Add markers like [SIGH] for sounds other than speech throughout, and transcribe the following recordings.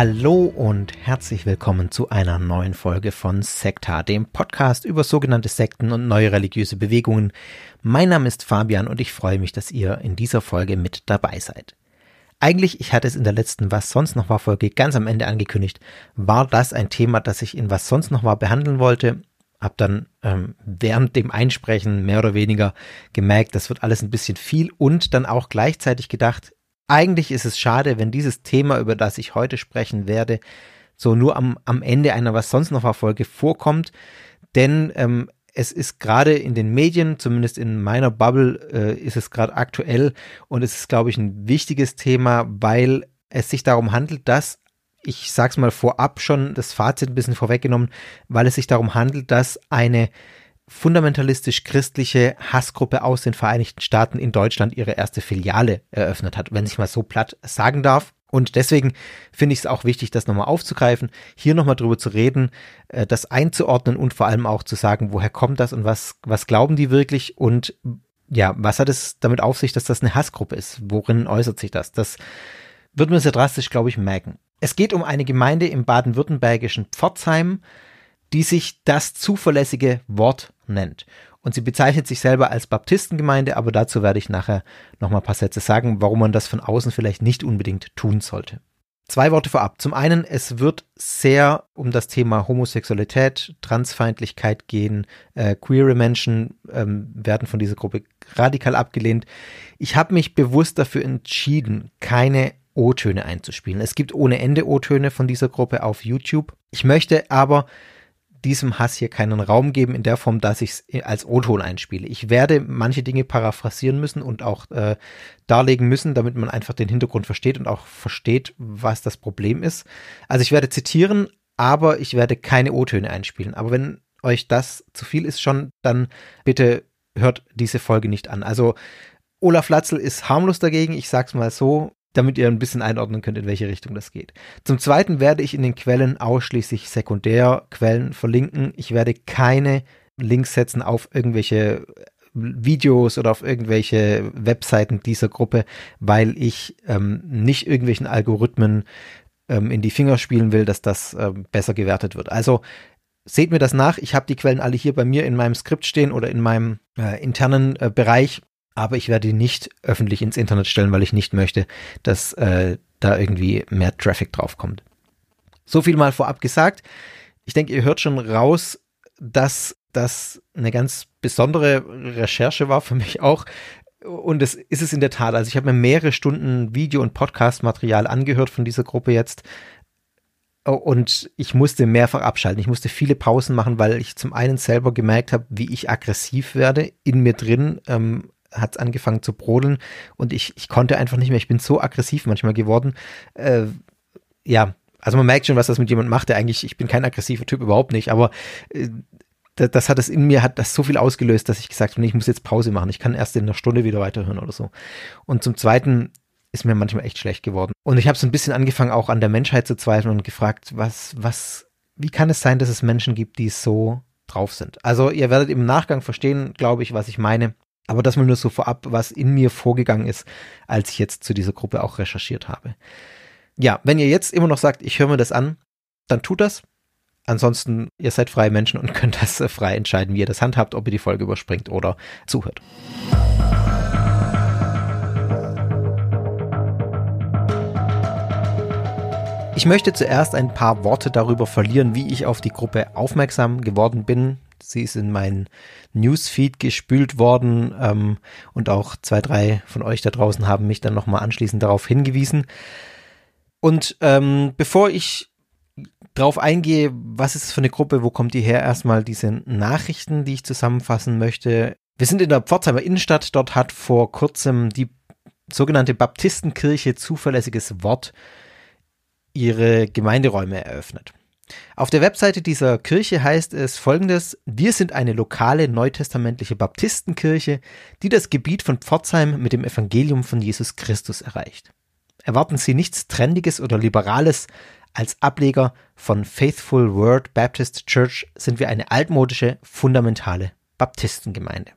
Hallo und herzlich willkommen zu einer neuen Folge von Sekta, dem Podcast über sogenannte Sekten und neue religiöse Bewegungen. Mein Name ist Fabian und ich freue mich, dass ihr in dieser Folge mit dabei seid. Eigentlich, ich hatte es in der letzten Was sonst noch war Folge ganz am Ende angekündigt, war das ein Thema, das ich in Was sonst noch war behandeln wollte. Hab dann ähm, während dem Einsprechen mehr oder weniger gemerkt, das wird alles ein bisschen viel und dann auch gleichzeitig gedacht, eigentlich ist es schade, wenn dieses Thema, über das ich heute sprechen werde, so nur am, am Ende einer Was sonst noch war Folge vorkommt, denn ähm, es ist gerade in den Medien, zumindest in meiner Bubble, äh, ist es gerade aktuell. Und es ist, glaube ich, ein wichtiges Thema, weil es sich darum handelt, dass ich sag's mal vorab schon das Fazit ein bisschen vorweggenommen, weil es sich darum handelt, dass eine fundamentalistisch-christliche Hassgruppe aus den Vereinigten Staaten in Deutschland ihre erste Filiale eröffnet hat, wenn ich mal so platt sagen darf. Und deswegen finde ich es auch wichtig, das nochmal aufzugreifen, hier nochmal drüber zu reden, äh, das einzuordnen und vor allem auch zu sagen, woher kommt das und was, was glauben die wirklich und ja, was hat es damit auf sich, dass das eine Hassgruppe ist? Worin äußert sich das? Das wird man sehr drastisch, glaube ich, merken. Es geht um eine Gemeinde im baden-württembergischen Pforzheim, die sich das zuverlässige Wort nennt. Und sie bezeichnet sich selber als Baptistengemeinde, aber dazu werde ich nachher nochmal ein paar Sätze sagen, warum man das von außen vielleicht nicht unbedingt tun sollte. Zwei Worte vorab. Zum einen, es wird sehr um das Thema Homosexualität, Transfeindlichkeit gehen. Äh, queere Menschen ähm, werden von dieser Gruppe radikal abgelehnt. Ich habe mich bewusst dafür entschieden, keine O-Töne einzuspielen. Es gibt ohne Ende O-Töne von dieser Gruppe auf YouTube. Ich möchte aber diesem Hass hier keinen Raum geben in der Form, dass ich es als O-Ton einspiele. Ich werde manche Dinge paraphrasieren müssen und auch äh, darlegen müssen, damit man einfach den Hintergrund versteht und auch versteht, was das Problem ist. Also ich werde zitieren, aber ich werde keine O-Töne einspielen. Aber wenn euch das zu viel ist schon, dann bitte hört diese Folge nicht an. Also Olaf Latzel ist harmlos dagegen, ich sag's mal so damit ihr ein bisschen einordnen könnt, in welche Richtung das geht. Zum Zweiten werde ich in den Quellen ausschließlich Sekundärquellen verlinken. Ich werde keine Links setzen auf irgendwelche Videos oder auf irgendwelche Webseiten dieser Gruppe, weil ich ähm, nicht irgendwelchen Algorithmen ähm, in die Finger spielen will, dass das ähm, besser gewertet wird. Also seht mir das nach. Ich habe die Quellen alle hier bei mir in meinem Skript stehen oder in meinem äh, internen äh, Bereich aber ich werde die nicht öffentlich ins Internet stellen, weil ich nicht möchte, dass äh, da irgendwie mehr Traffic draufkommt. So viel mal vorab gesagt. Ich denke, ihr hört schon raus, dass das eine ganz besondere Recherche war für mich auch. Und es ist es in der Tat. Also ich habe mir mehrere Stunden Video- und Podcast-Material angehört von dieser Gruppe jetzt. Und ich musste mehrfach abschalten. Ich musste viele Pausen machen, weil ich zum einen selber gemerkt habe, wie ich aggressiv werde in mir drin. Ähm, hat es angefangen zu brodeln und ich, ich konnte einfach nicht mehr. Ich bin so aggressiv manchmal geworden. Äh, ja, also man merkt schon, was das mit jemandem macht, der eigentlich, ich bin kein aggressiver Typ, überhaupt nicht, aber äh, das, hat es in mir, hat das so viel ausgelöst, dass ich gesagt habe, ich muss jetzt Pause machen. Ich kann erst in einer Stunde wieder weiterhören oder so. Und zum Zweiten ist mir manchmal echt schlecht geworden. Und ich habe so ein bisschen angefangen, auch an der Menschheit zu zweifeln und gefragt, was, was, wie kann es sein, dass es Menschen gibt, die so drauf sind? Also ihr werdet im Nachgang verstehen, glaube ich, was ich meine. Aber das mal nur so vorab, was in mir vorgegangen ist, als ich jetzt zu dieser Gruppe auch recherchiert habe. Ja, wenn ihr jetzt immer noch sagt, ich höre mir das an, dann tut das. Ansonsten, ihr seid freie Menschen und [LAUGHS] könnt das frei entscheiden, wie ihr das handhabt, ob ihr die Folge überspringt oder zuhört. Ich möchte zuerst ein paar Worte darüber verlieren, wie ich auf die Gruppe aufmerksam geworden bin. Sie ist in meinen Newsfeed gespült worden ähm, und auch zwei, drei von euch da draußen haben mich dann nochmal anschließend darauf hingewiesen. Und ähm, bevor ich darauf eingehe, was ist es für eine Gruppe, wo kommt die her, erstmal diese Nachrichten, die ich zusammenfassen möchte. Wir sind in der Pforzheimer Innenstadt, dort hat vor kurzem die sogenannte Baptistenkirche zuverlässiges Wort ihre Gemeinderäume eröffnet. Auf der Webseite dieser Kirche heißt es folgendes, wir sind eine lokale neutestamentliche Baptistenkirche, die das Gebiet von Pforzheim mit dem Evangelium von Jesus Christus erreicht. Erwarten Sie nichts Trendiges oder Liberales, als Ableger von Faithful Word Baptist Church sind wir eine altmodische, fundamentale Baptistengemeinde.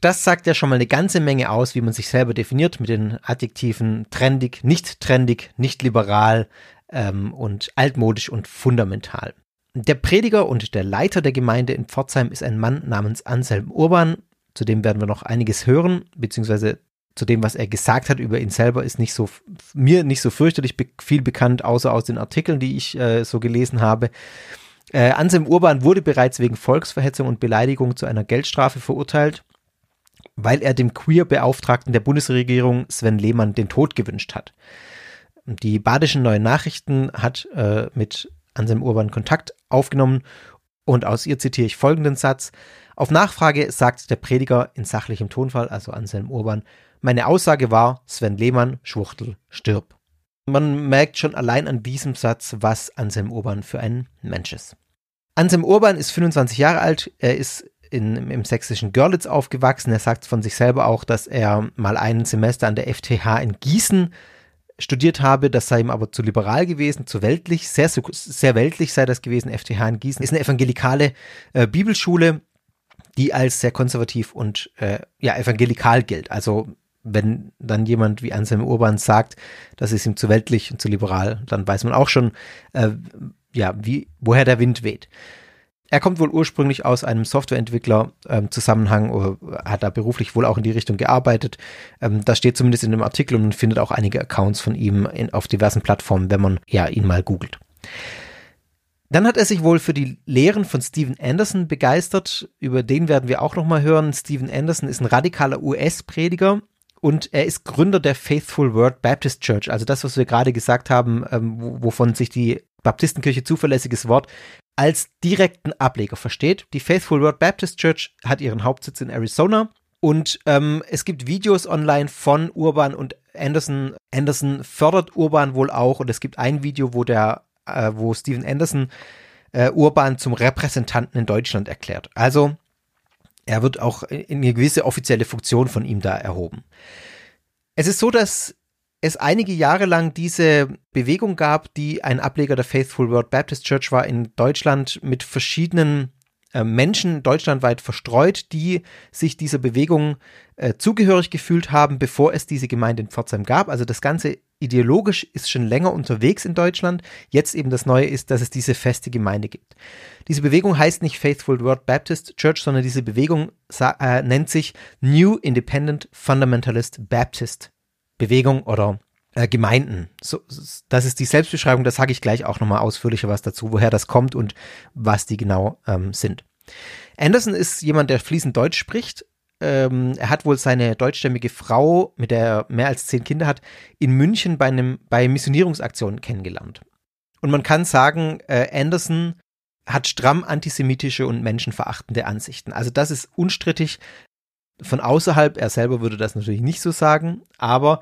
Das sagt ja schon mal eine ganze Menge aus, wie man sich selber definiert mit den Adjektiven trendig, nicht trendig, nicht liberal ähm, und altmodisch und fundamental. Der Prediger und der Leiter der Gemeinde in Pforzheim ist ein Mann namens Anselm Urban. Zu dem werden wir noch einiges hören, beziehungsweise zu dem, was er gesagt hat über ihn selber, ist nicht so mir nicht so fürchterlich be viel bekannt, außer aus den Artikeln, die ich äh, so gelesen habe. Äh, Anselm Urban wurde bereits wegen Volksverhetzung und Beleidigung zu einer Geldstrafe verurteilt, weil er dem Queer-Beauftragten der Bundesregierung Sven Lehmann den Tod gewünscht hat. Die Badischen Neuen Nachrichten hat äh, mit Anselm Urban Kontakt aufgenommen und aus ihr zitiere ich folgenden Satz. Auf Nachfrage sagt der Prediger in sachlichem Tonfall, also Anselm Urban, meine Aussage war, Sven Lehmann, Schwuchtel, stirb. Man merkt schon allein an diesem Satz, was Anselm Urban für ein Mensch ist. Anselm Urban ist 25 Jahre alt, er ist in, im sächsischen Görlitz aufgewachsen. Er sagt von sich selber auch, dass er mal ein Semester an der FTH in Gießen studiert habe. Das sei ihm aber zu liberal gewesen, zu weltlich, sehr, sehr weltlich sei das gewesen. FTH in Gießen ist eine evangelikale äh, Bibelschule, die als sehr konservativ und äh, ja evangelikal gilt. Also wenn dann jemand wie Anselm Urban sagt, das ist ihm zu weltlich und zu liberal, dann weiß man auch schon, äh, ja, wie, woher der Wind weht. Er kommt wohl ursprünglich aus einem Softwareentwickler-Zusammenhang, ähm, hat da beruflich wohl auch in die Richtung gearbeitet. Ähm, das steht zumindest in dem Artikel und man findet auch einige Accounts von ihm in, auf diversen Plattformen, wenn man ja ihn mal googelt. Dann hat er sich wohl für die Lehren von Steven Anderson begeistert. Über den werden wir auch nochmal hören. Steven Anderson ist ein radikaler US-Prediger, und er ist Gründer der Faithful Word Baptist Church, also das, was wir gerade gesagt haben, ähm, wovon sich die Baptistenkirche zuverlässiges Wort als direkten Ableger versteht. Die Faithful Word Baptist Church hat ihren Hauptsitz in Arizona und ähm, es gibt Videos online von Urban und Anderson. Anderson fördert Urban wohl auch und es gibt ein Video, wo der, äh, wo Steven Anderson äh, Urban zum Repräsentanten in Deutschland erklärt. Also er wird auch in eine gewisse offizielle Funktion von ihm da erhoben. Es ist so, dass es einige Jahre lang diese Bewegung gab, die ein Ableger der Faithful World Baptist Church war in Deutschland mit verschiedenen äh, Menschen deutschlandweit verstreut, die sich dieser Bewegung äh, zugehörig gefühlt haben, bevor es diese Gemeinde in Pforzheim gab. Also das Ganze ideologisch ist schon länger unterwegs in Deutschland. Jetzt eben das Neue ist, dass es diese feste Gemeinde gibt. Diese Bewegung heißt nicht Faithful Word Baptist Church, sondern diese Bewegung äh, nennt sich New Independent Fundamentalist Baptist Bewegung oder äh, Gemeinden. So, das ist die Selbstbeschreibung, da sage ich gleich auch nochmal ausführlicher was dazu, woher das kommt und was die genau ähm, sind. Anderson ist jemand, der fließend Deutsch spricht. Ähm, er hat wohl seine deutschstämmige Frau, mit der er mehr als zehn Kinder hat, in München bei, einem, bei Missionierungsaktionen kennengelernt. Und man kann sagen, äh, Anderson hat stramm antisemitische und menschenverachtende Ansichten. Also das ist unstrittig von außerhalb, er selber würde das natürlich nicht so sagen, aber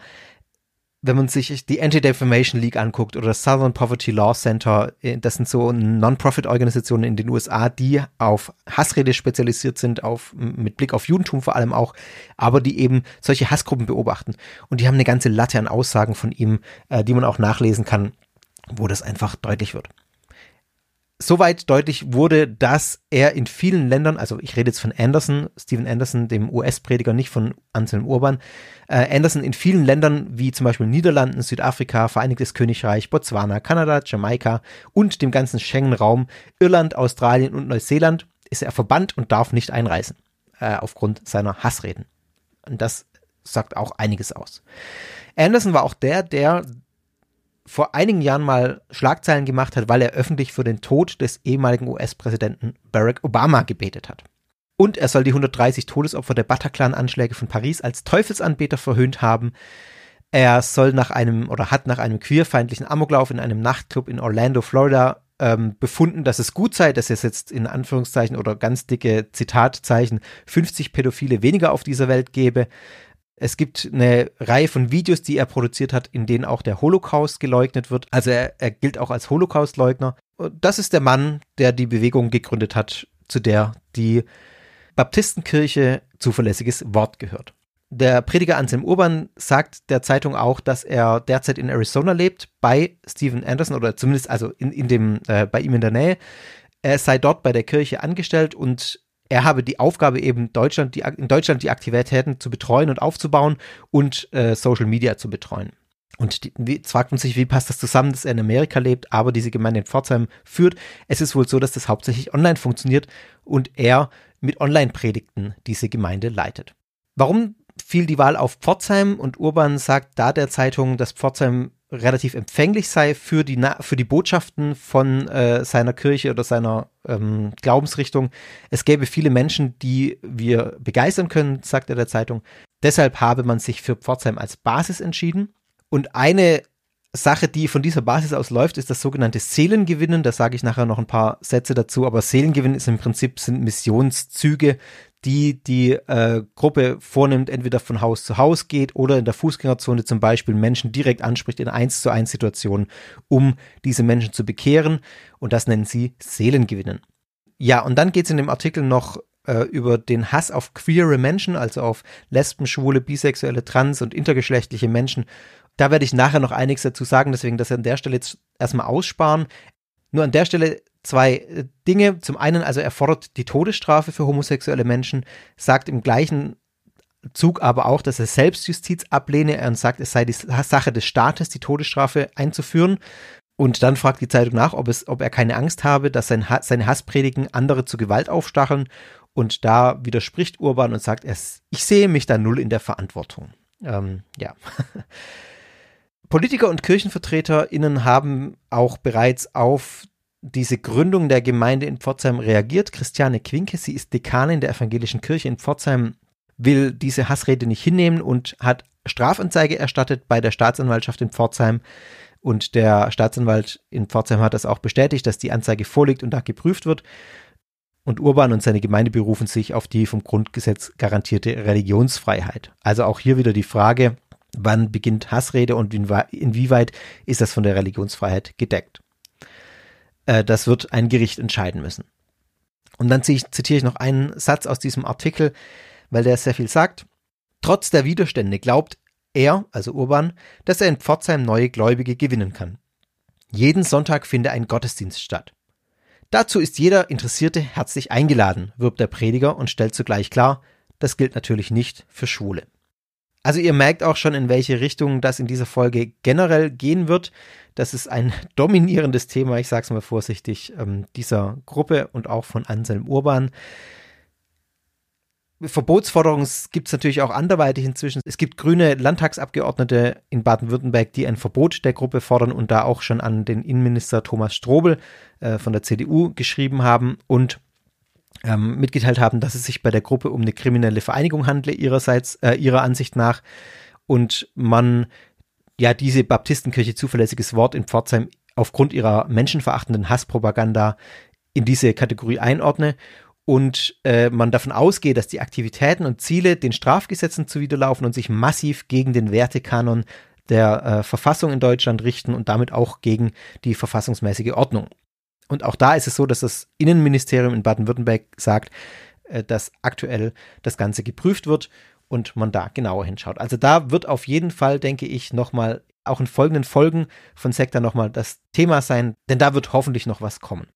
wenn man sich die Anti-Defamation League anguckt oder das Southern Poverty Law Center, äh, das sind so Non-Profit-Organisationen in den USA, die auf Hassrede spezialisiert sind, auf, mit Blick auf Judentum vor allem auch, aber die eben solche Hassgruppen beobachten. Und die haben eine ganze Latte an Aussagen von ihm, äh, die man auch nachlesen kann, wo das einfach deutlich wird soweit deutlich wurde, dass er in vielen Ländern, also ich rede jetzt von Anderson, Stephen Anderson, dem US-Prediger, nicht von Anselm Urban, äh, Anderson in vielen Ländern wie zum Beispiel Niederlanden, Südafrika, Vereinigtes Königreich, Botswana, Kanada, Jamaika und dem ganzen Schengen-Raum, Irland, Australien und Neuseeland ist er verbannt und darf nicht einreisen, äh, aufgrund seiner Hassreden. Und das sagt auch einiges aus. Anderson war auch der, der vor einigen Jahren mal Schlagzeilen gemacht hat, weil er öffentlich für den Tod des ehemaligen US-Präsidenten Barack Obama gebetet hat. Und er soll die 130 Todesopfer der Bataclan-Anschläge von Paris als Teufelsanbeter verhöhnt haben. Er soll nach einem oder hat nach einem queerfeindlichen Amoklauf in einem Nachtclub in Orlando, Florida, ähm, befunden, dass es gut sei, dass es jetzt in Anführungszeichen oder ganz dicke Zitatzeichen 50 Pädophile weniger auf dieser Welt gäbe. Es gibt eine Reihe von Videos, die er produziert hat, in denen auch der Holocaust geleugnet wird. Also er, er gilt auch als Holocaustleugner. Das ist der Mann, der die Bewegung gegründet hat, zu der die Baptistenkirche zuverlässiges Wort gehört. Der Prediger Anselm Urban sagt der Zeitung auch, dass er derzeit in Arizona lebt, bei Steven Anderson oder zumindest also in, in dem, äh, bei ihm in der Nähe. Er sei dort bei der Kirche angestellt und er habe die Aufgabe eben Deutschland, die, in Deutschland die Aktivitäten zu betreuen und aufzubauen und äh, Social Media zu betreuen. Und die, jetzt fragt man sich, wie passt das zusammen, dass er in Amerika lebt, aber diese Gemeinde in Pforzheim führt. Es ist wohl so, dass das hauptsächlich online funktioniert und er mit Online-Predigten diese Gemeinde leitet. Warum fiel die Wahl auf Pforzheim und Urban sagt da der Zeitung, dass Pforzheim relativ empfänglich sei für die, für die Botschaften von äh, seiner Kirche oder seiner ähm, Glaubensrichtung. Es gäbe viele Menschen, die wir begeistern können, sagt er der Zeitung. Deshalb habe man sich für Pforzheim als Basis entschieden. Und eine Sache, die von dieser Basis aus läuft, ist das sogenannte Seelengewinnen. Da sage ich nachher noch ein paar Sätze dazu. Aber Seelengewinnen ist im Prinzip sind Missionszüge, die die äh, Gruppe vornimmt, entweder von Haus zu Haus geht oder in der Fußgängerzone zum Beispiel Menschen direkt anspricht in eins zu eins Situationen, um diese Menschen zu bekehren. Und das nennen sie Seelengewinnen. Ja, und dann geht es in dem Artikel noch äh, über den Hass auf queere Menschen, also auf Lesben, Schwule, Bisexuelle, Trans- und intergeschlechtliche Menschen. Da werde ich nachher noch einiges dazu sagen, deswegen das an der Stelle jetzt erstmal aussparen. Nur an der Stelle zwei äh, Dinge. Zum einen, also er fordert die Todesstrafe für homosexuelle Menschen, sagt im gleichen Zug aber auch, dass er Selbstjustiz ablehne und sagt, es sei die Sache des Staates, die Todesstrafe einzuführen. Und dann fragt die Zeitung nach, ob, es, ob er keine Angst habe, dass sein, seine Hasspredigen andere zu Gewalt aufstacheln. Und da widerspricht Urban und sagt, es, ich sehe mich da null in der Verantwortung. Ähm, ja. [LAUGHS] Politiker und KirchenvertreterInnen haben auch bereits auf diese Gründung der Gemeinde in Pforzheim reagiert. Christiane Quinke, sie ist Dekanin der evangelischen Kirche in Pforzheim, will diese Hassrede nicht hinnehmen und hat Strafanzeige erstattet bei der Staatsanwaltschaft in Pforzheim. Und der Staatsanwalt in Pforzheim hat das auch bestätigt, dass die Anzeige vorliegt und da geprüft wird. Und Urban und seine Gemeinde berufen sich auf die vom Grundgesetz garantierte Religionsfreiheit. Also auch hier wieder die Frage, wann beginnt Hassrede und inwieweit ist das von der Religionsfreiheit gedeckt. Äh, das wird ein Gericht entscheiden müssen. Und dann zitiere ich noch einen Satz aus diesem Artikel, weil der sehr viel sagt. Trotz der Widerstände glaubt er, also Urban, dass er in Pforzheim neue Gläubige gewinnen kann. Jeden Sonntag finde ein Gottesdienst statt. Dazu ist jeder Interessierte herzlich eingeladen, wirbt der Prediger und stellt zugleich klar, das gilt natürlich nicht für Schwule. Also ihr merkt auch schon, in welche Richtung das in dieser Folge generell gehen wird. Das ist ein [LAUGHS] dominierendes Thema, ich sage es mal vorsichtig, ähm, dieser Gruppe und auch von Anselm Urban. Verbotsforderungen gibt es natürlich auch anderweitig inzwischen. Es gibt grüne Landtagsabgeordnete in Baden-Württemberg, die ein Verbot der Gruppe fordern und da auch schon an den Innenminister Thomas Strobel äh, von der CDU geschrieben haben und ähm, mitgeteilt haben, dass es sich bei der Gruppe um eine kriminelle Vereinigung handle, ihrerseits, äh, ihrer Ansicht nach. Und man ja diese Baptistenkirche zuverlässiges Wort in Pforzheim aufgrund ihrer menschenverachtenden Hasspropaganda in diese Kategorie einordne und äh, man davon ausgeht, dass die Aktivitäten und Ziele den Strafgesetzen zuwiderlaufen und sich massiv gegen den Wertekanon der äh, Verfassung in Deutschland richten und damit auch gegen die verfassungsmäßige Ordnung. Und auch da ist es so, dass das Innenministerium in Baden-Württemberg sagt, äh, dass aktuell das Ganze geprüft wird und man da genauer hinschaut. Also da wird auf jeden Fall, denke ich, nochmal auch in folgenden Folgen von Sektor nochmal das Thema sein, denn da wird hoffentlich noch was kommen.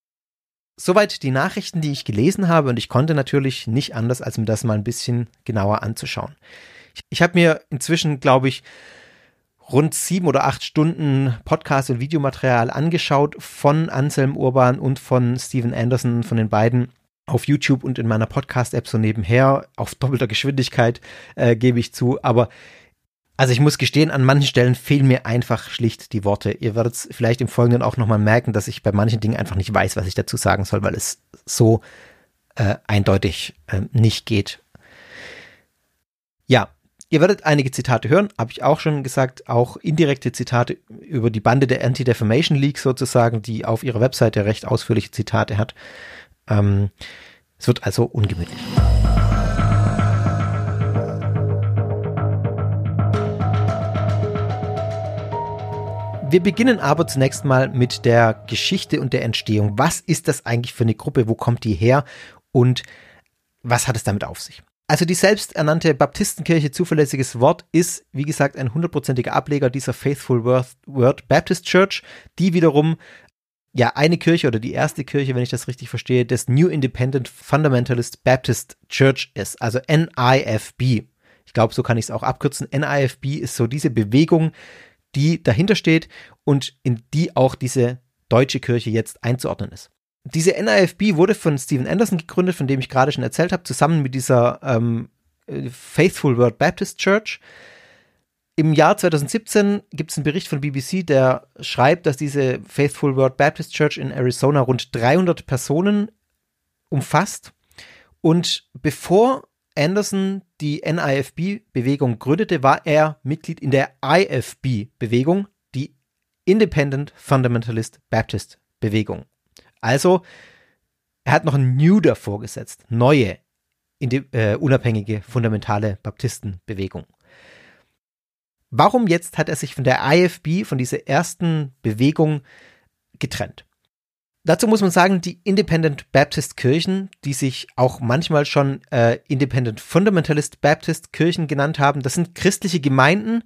Soweit die Nachrichten, die ich gelesen habe und ich konnte natürlich nicht anders, als mir das mal ein bisschen genauer anzuschauen. Ich, ich habe mir inzwischen, glaube ich, rund sieben oder acht Stunden Podcast- und Videomaterial angeschaut von Anselm Urban und von Steven Anderson, von den beiden auf YouTube und in meiner Podcast-App so nebenher, auf [LAUGHS] doppelter Geschwindigkeit, äh, gebe ich zu. Aber Also ich muss gestehen, an manchen Stellen fehlen mir einfach schlicht die Worte. Ihr werdet es vielleicht im Folgenden auch nochmal merken, dass ich bei manchen Dingen einfach nicht weiß, was ich dazu sagen soll, weil es so äh, eindeutig äh, nicht geht. Ja, ihr werdet einige Zitate hören, habe ich auch schon gesagt, auch indirekte Zitate über die Bande der Anti-Defamation League sozusagen, die auf ihrer Webseite recht ausführliche Zitate hat. Ähm, es wird also ungemütlich. Wir beginnen aber zunächst mal mit der Geschichte und der Entstehung. Was ist das eigentlich für eine Gruppe? Wo kommt die her? Und was hat es damit auf sich? Also die selbsternannte Baptistenkirche Zuverlässiges Wort ist, wie gesagt, ein hundertprozentiger Ableger dieser Faithful Word Baptist Church, die wiederum ja eine Kirche oder die erste Kirche, wenn ich das richtig verstehe, des New Independent Fundamentalist Baptist Church ist, also NIFB. Ich glaube, so kann ich es auch abkürzen. NIFB ist so diese Bewegung, die dahinter steht und in die auch diese deutsche Kirche jetzt einzuordnen ist. Diese NIFB wurde von Stephen Anderson gegründet, von dem ich gerade schon erzählt habe, zusammen mit dieser ähm, Faithful World Baptist Church. Im Jahr 2017 gibt es einen Bericht von BBC, der schreibt, dass diese Faithful World Baptist Church in Arizona rund 300 Personen umfasst. Und bevor Anderson die NIFB-Bewegung gründete, war er Mitglied in der IFB-Bewegung, die Independent Fundamentalist Baptist Bewegung. Also, er hat noch ein New davor gesetzt, neue, äh, unabhängige, fundamentale Baptistenbewegung. Warum jetzt hat er sich von der IFB, von dieser ersten Bewegung getrennt? Dazu muss man sagen, die Independent Baptist Kirchen, die sich auch manchmal schon äh, Independent Fundamentalist Baptist Kirchen genannt haben, das sind christliche Gemeinden,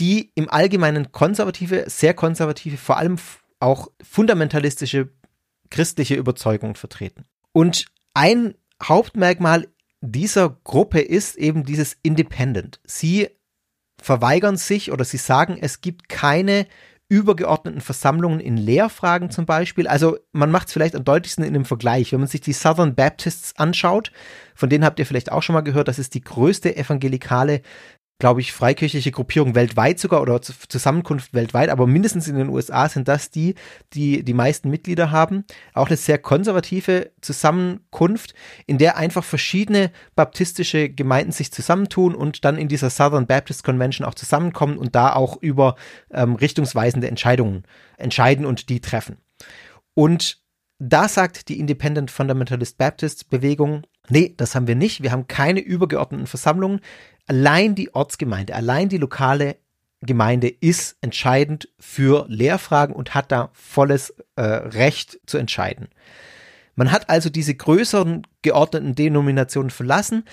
die im Allgemeinen konservative, sehr konservative, vor allem auch fundamentalistische christliche Überzeugungen vertreten. Und ein Hauptmerkmal dieser Gruppe ist eben dieses Independent. Sie verweigern sich oder sie sagen, es gibt keine übergeordneten Versammlungen in Lehrfragen zum Beispiel. Also man macht es vielleicht am deutlichsten in dem Vergleich. Wenn man sich die Southern Baptists anschaut, von denen habt ihr vielleicht auch schon mal gehört, das ist die größte evangelikale glaube ich, freikirchliche Gruppierung weltweit sogar oder Zusammenkunft weltweit, aber mindestens in den USA sind das die, die die meisten Mitglieder haben. Auch eine sehr konservative Zusammenkunft, in der einfach verschiedene baptistische Gemeinden sich zusammentun und dann in dieser Southern Baptist Convention auch zusammenkommen und da auch über ähm, richtungsweisende Entscheidungen entscheiden und die treffen. Und da sagt die Independent Fundamentalist Baptist Bewegung, nee, das haben wir nicht. Wir haben keine übergeordneten Versammlungen. Allein die Ortsgemeinde, allein die lokale Gemeinde ist entscheidend für Lehrfragen und hat da volles äh, Recht zu entscheiden. Man hat also diese größeren geordneten Denominationen verlassen,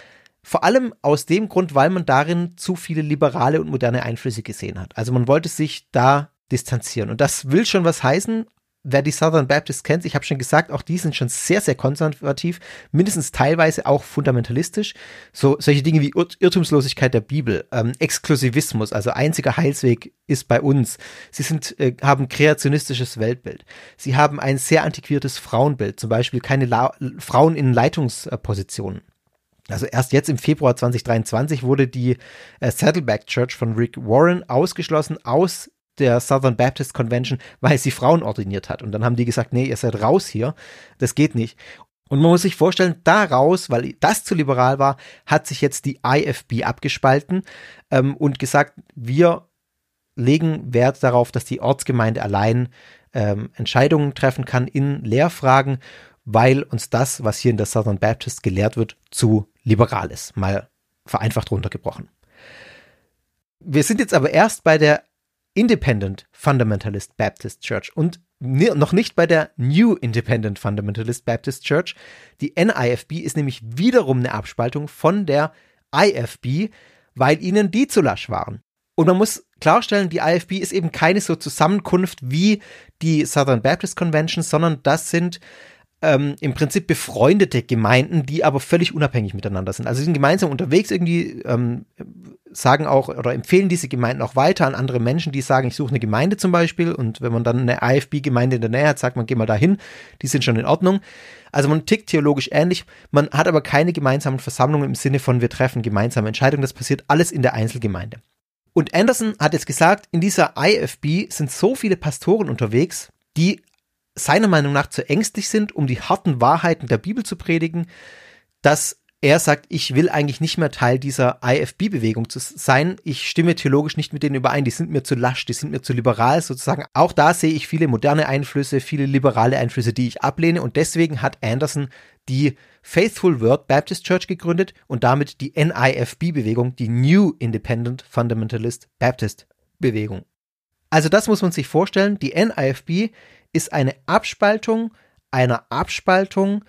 vor allem aus dem Grund, weil man darin zu viele liberale und moderne Einflüsse gesehen hat. Also man wollte sich da distanzieren. Und das will schon was heißen, wer die Southern Baptists kennt, ich habe schon gesagt, auch die sind schon sehr, sehr konservativ, mindestens teilweise auch fundamentalistisch. So solche Dinge wie Ir Irrtumslosigkeit der Bibel, ähm, Exklusivismus, also einziger Heilsweg ist bei uns. Sie sind, äh, haben kreationistisches Weltbild. Sie haben ein sehr antiquiertes Frauenbild, zum Beispiel keine La Frauen in Leitungspositionen. Also erst jetzt im Februar 2023 wurde die äh, Saddleback Church von Rick Warren ausgeschlossen aus der Southern Baptist Convention, weil sie Frauen ordiniert hat. Und dann haben die gesagt, nee, ihr seid raus hier, das geht nicht. Und man muss sich vorstellen, daraus, weil das zu liberal war, hat sich jetzt die IFB abgespalten ähm, und gesagt, wir legen Wert darauf, dass die Ortsgemeinde allein ähm, Entscheidungen treffen kann in Lehrfragen, weil uns das, was hier in der Southern Baptist gelehrt wird, zu liberal ist. Mal vereinfacht runtergebrochen. Wir sind jetzt aber erst bei der Independent Fundamentalist Baptist Church und noch nicht bei der New Independent Fundamentalist Baptist Church. Die NIFB ist nämlich wiederum eine Abspaltung von der IFB, weil ihnen die zu lasch waren. Und man muss klarstellen, die IFB ist eben keine so Zusammenkunft wie die Southern Baptist Convention, sondern das sind ähm, im Prinzip befreundete Gemeinden, die aber völlig unabhängig miteinander sind. Also sie sind gemeinsam unterwegs irgendwie, ähm, sagen auch oder empfehlen diese Gemeinden auch weiter an andere Menschen, die sagen, ich suche eine Gemeinde zum Beispiel und wenn man dann eine IFB-Gemeinde in der Nähe hat, sagt man, geh mal dahin, die sind schon in Ordnung. Also man tickt theologisch ähnlich, man hat aber keine gemeinsamen Versammlungen im Sinne von wir treffen gemeinsame Entscheidungen, das passiert alles in der Einzelgemeinde. Und Anderson hat jetzt gesagt, in dieser IFB sind so viele Pastoren unterwegs, die seiner Meinung nach zu ängstlich sind, um die harten Wahrheiten der Bibel zu predigen, dass er sagt, ich will eigentlich nicht mehr Teil dieser IFB-Bewegung sein. Ich stimme theologisch nicht mit denen überein. Die sind mir zu lasch, die sind mir zu liberal sozusagen. Auch da sehe ich viele moderne Einflüsse, viele liberale Einflüsse, die ich ablehne. Und deswegen hat Anderson die Faithful Word Baptist Church gegründet und damit die NIFB-Bewegung, die New Independent Fundamentalist Baptist Bewegung. Also das muss man sich vorstellen. Die NIFB ist eine Abspaltung einer Abspaltung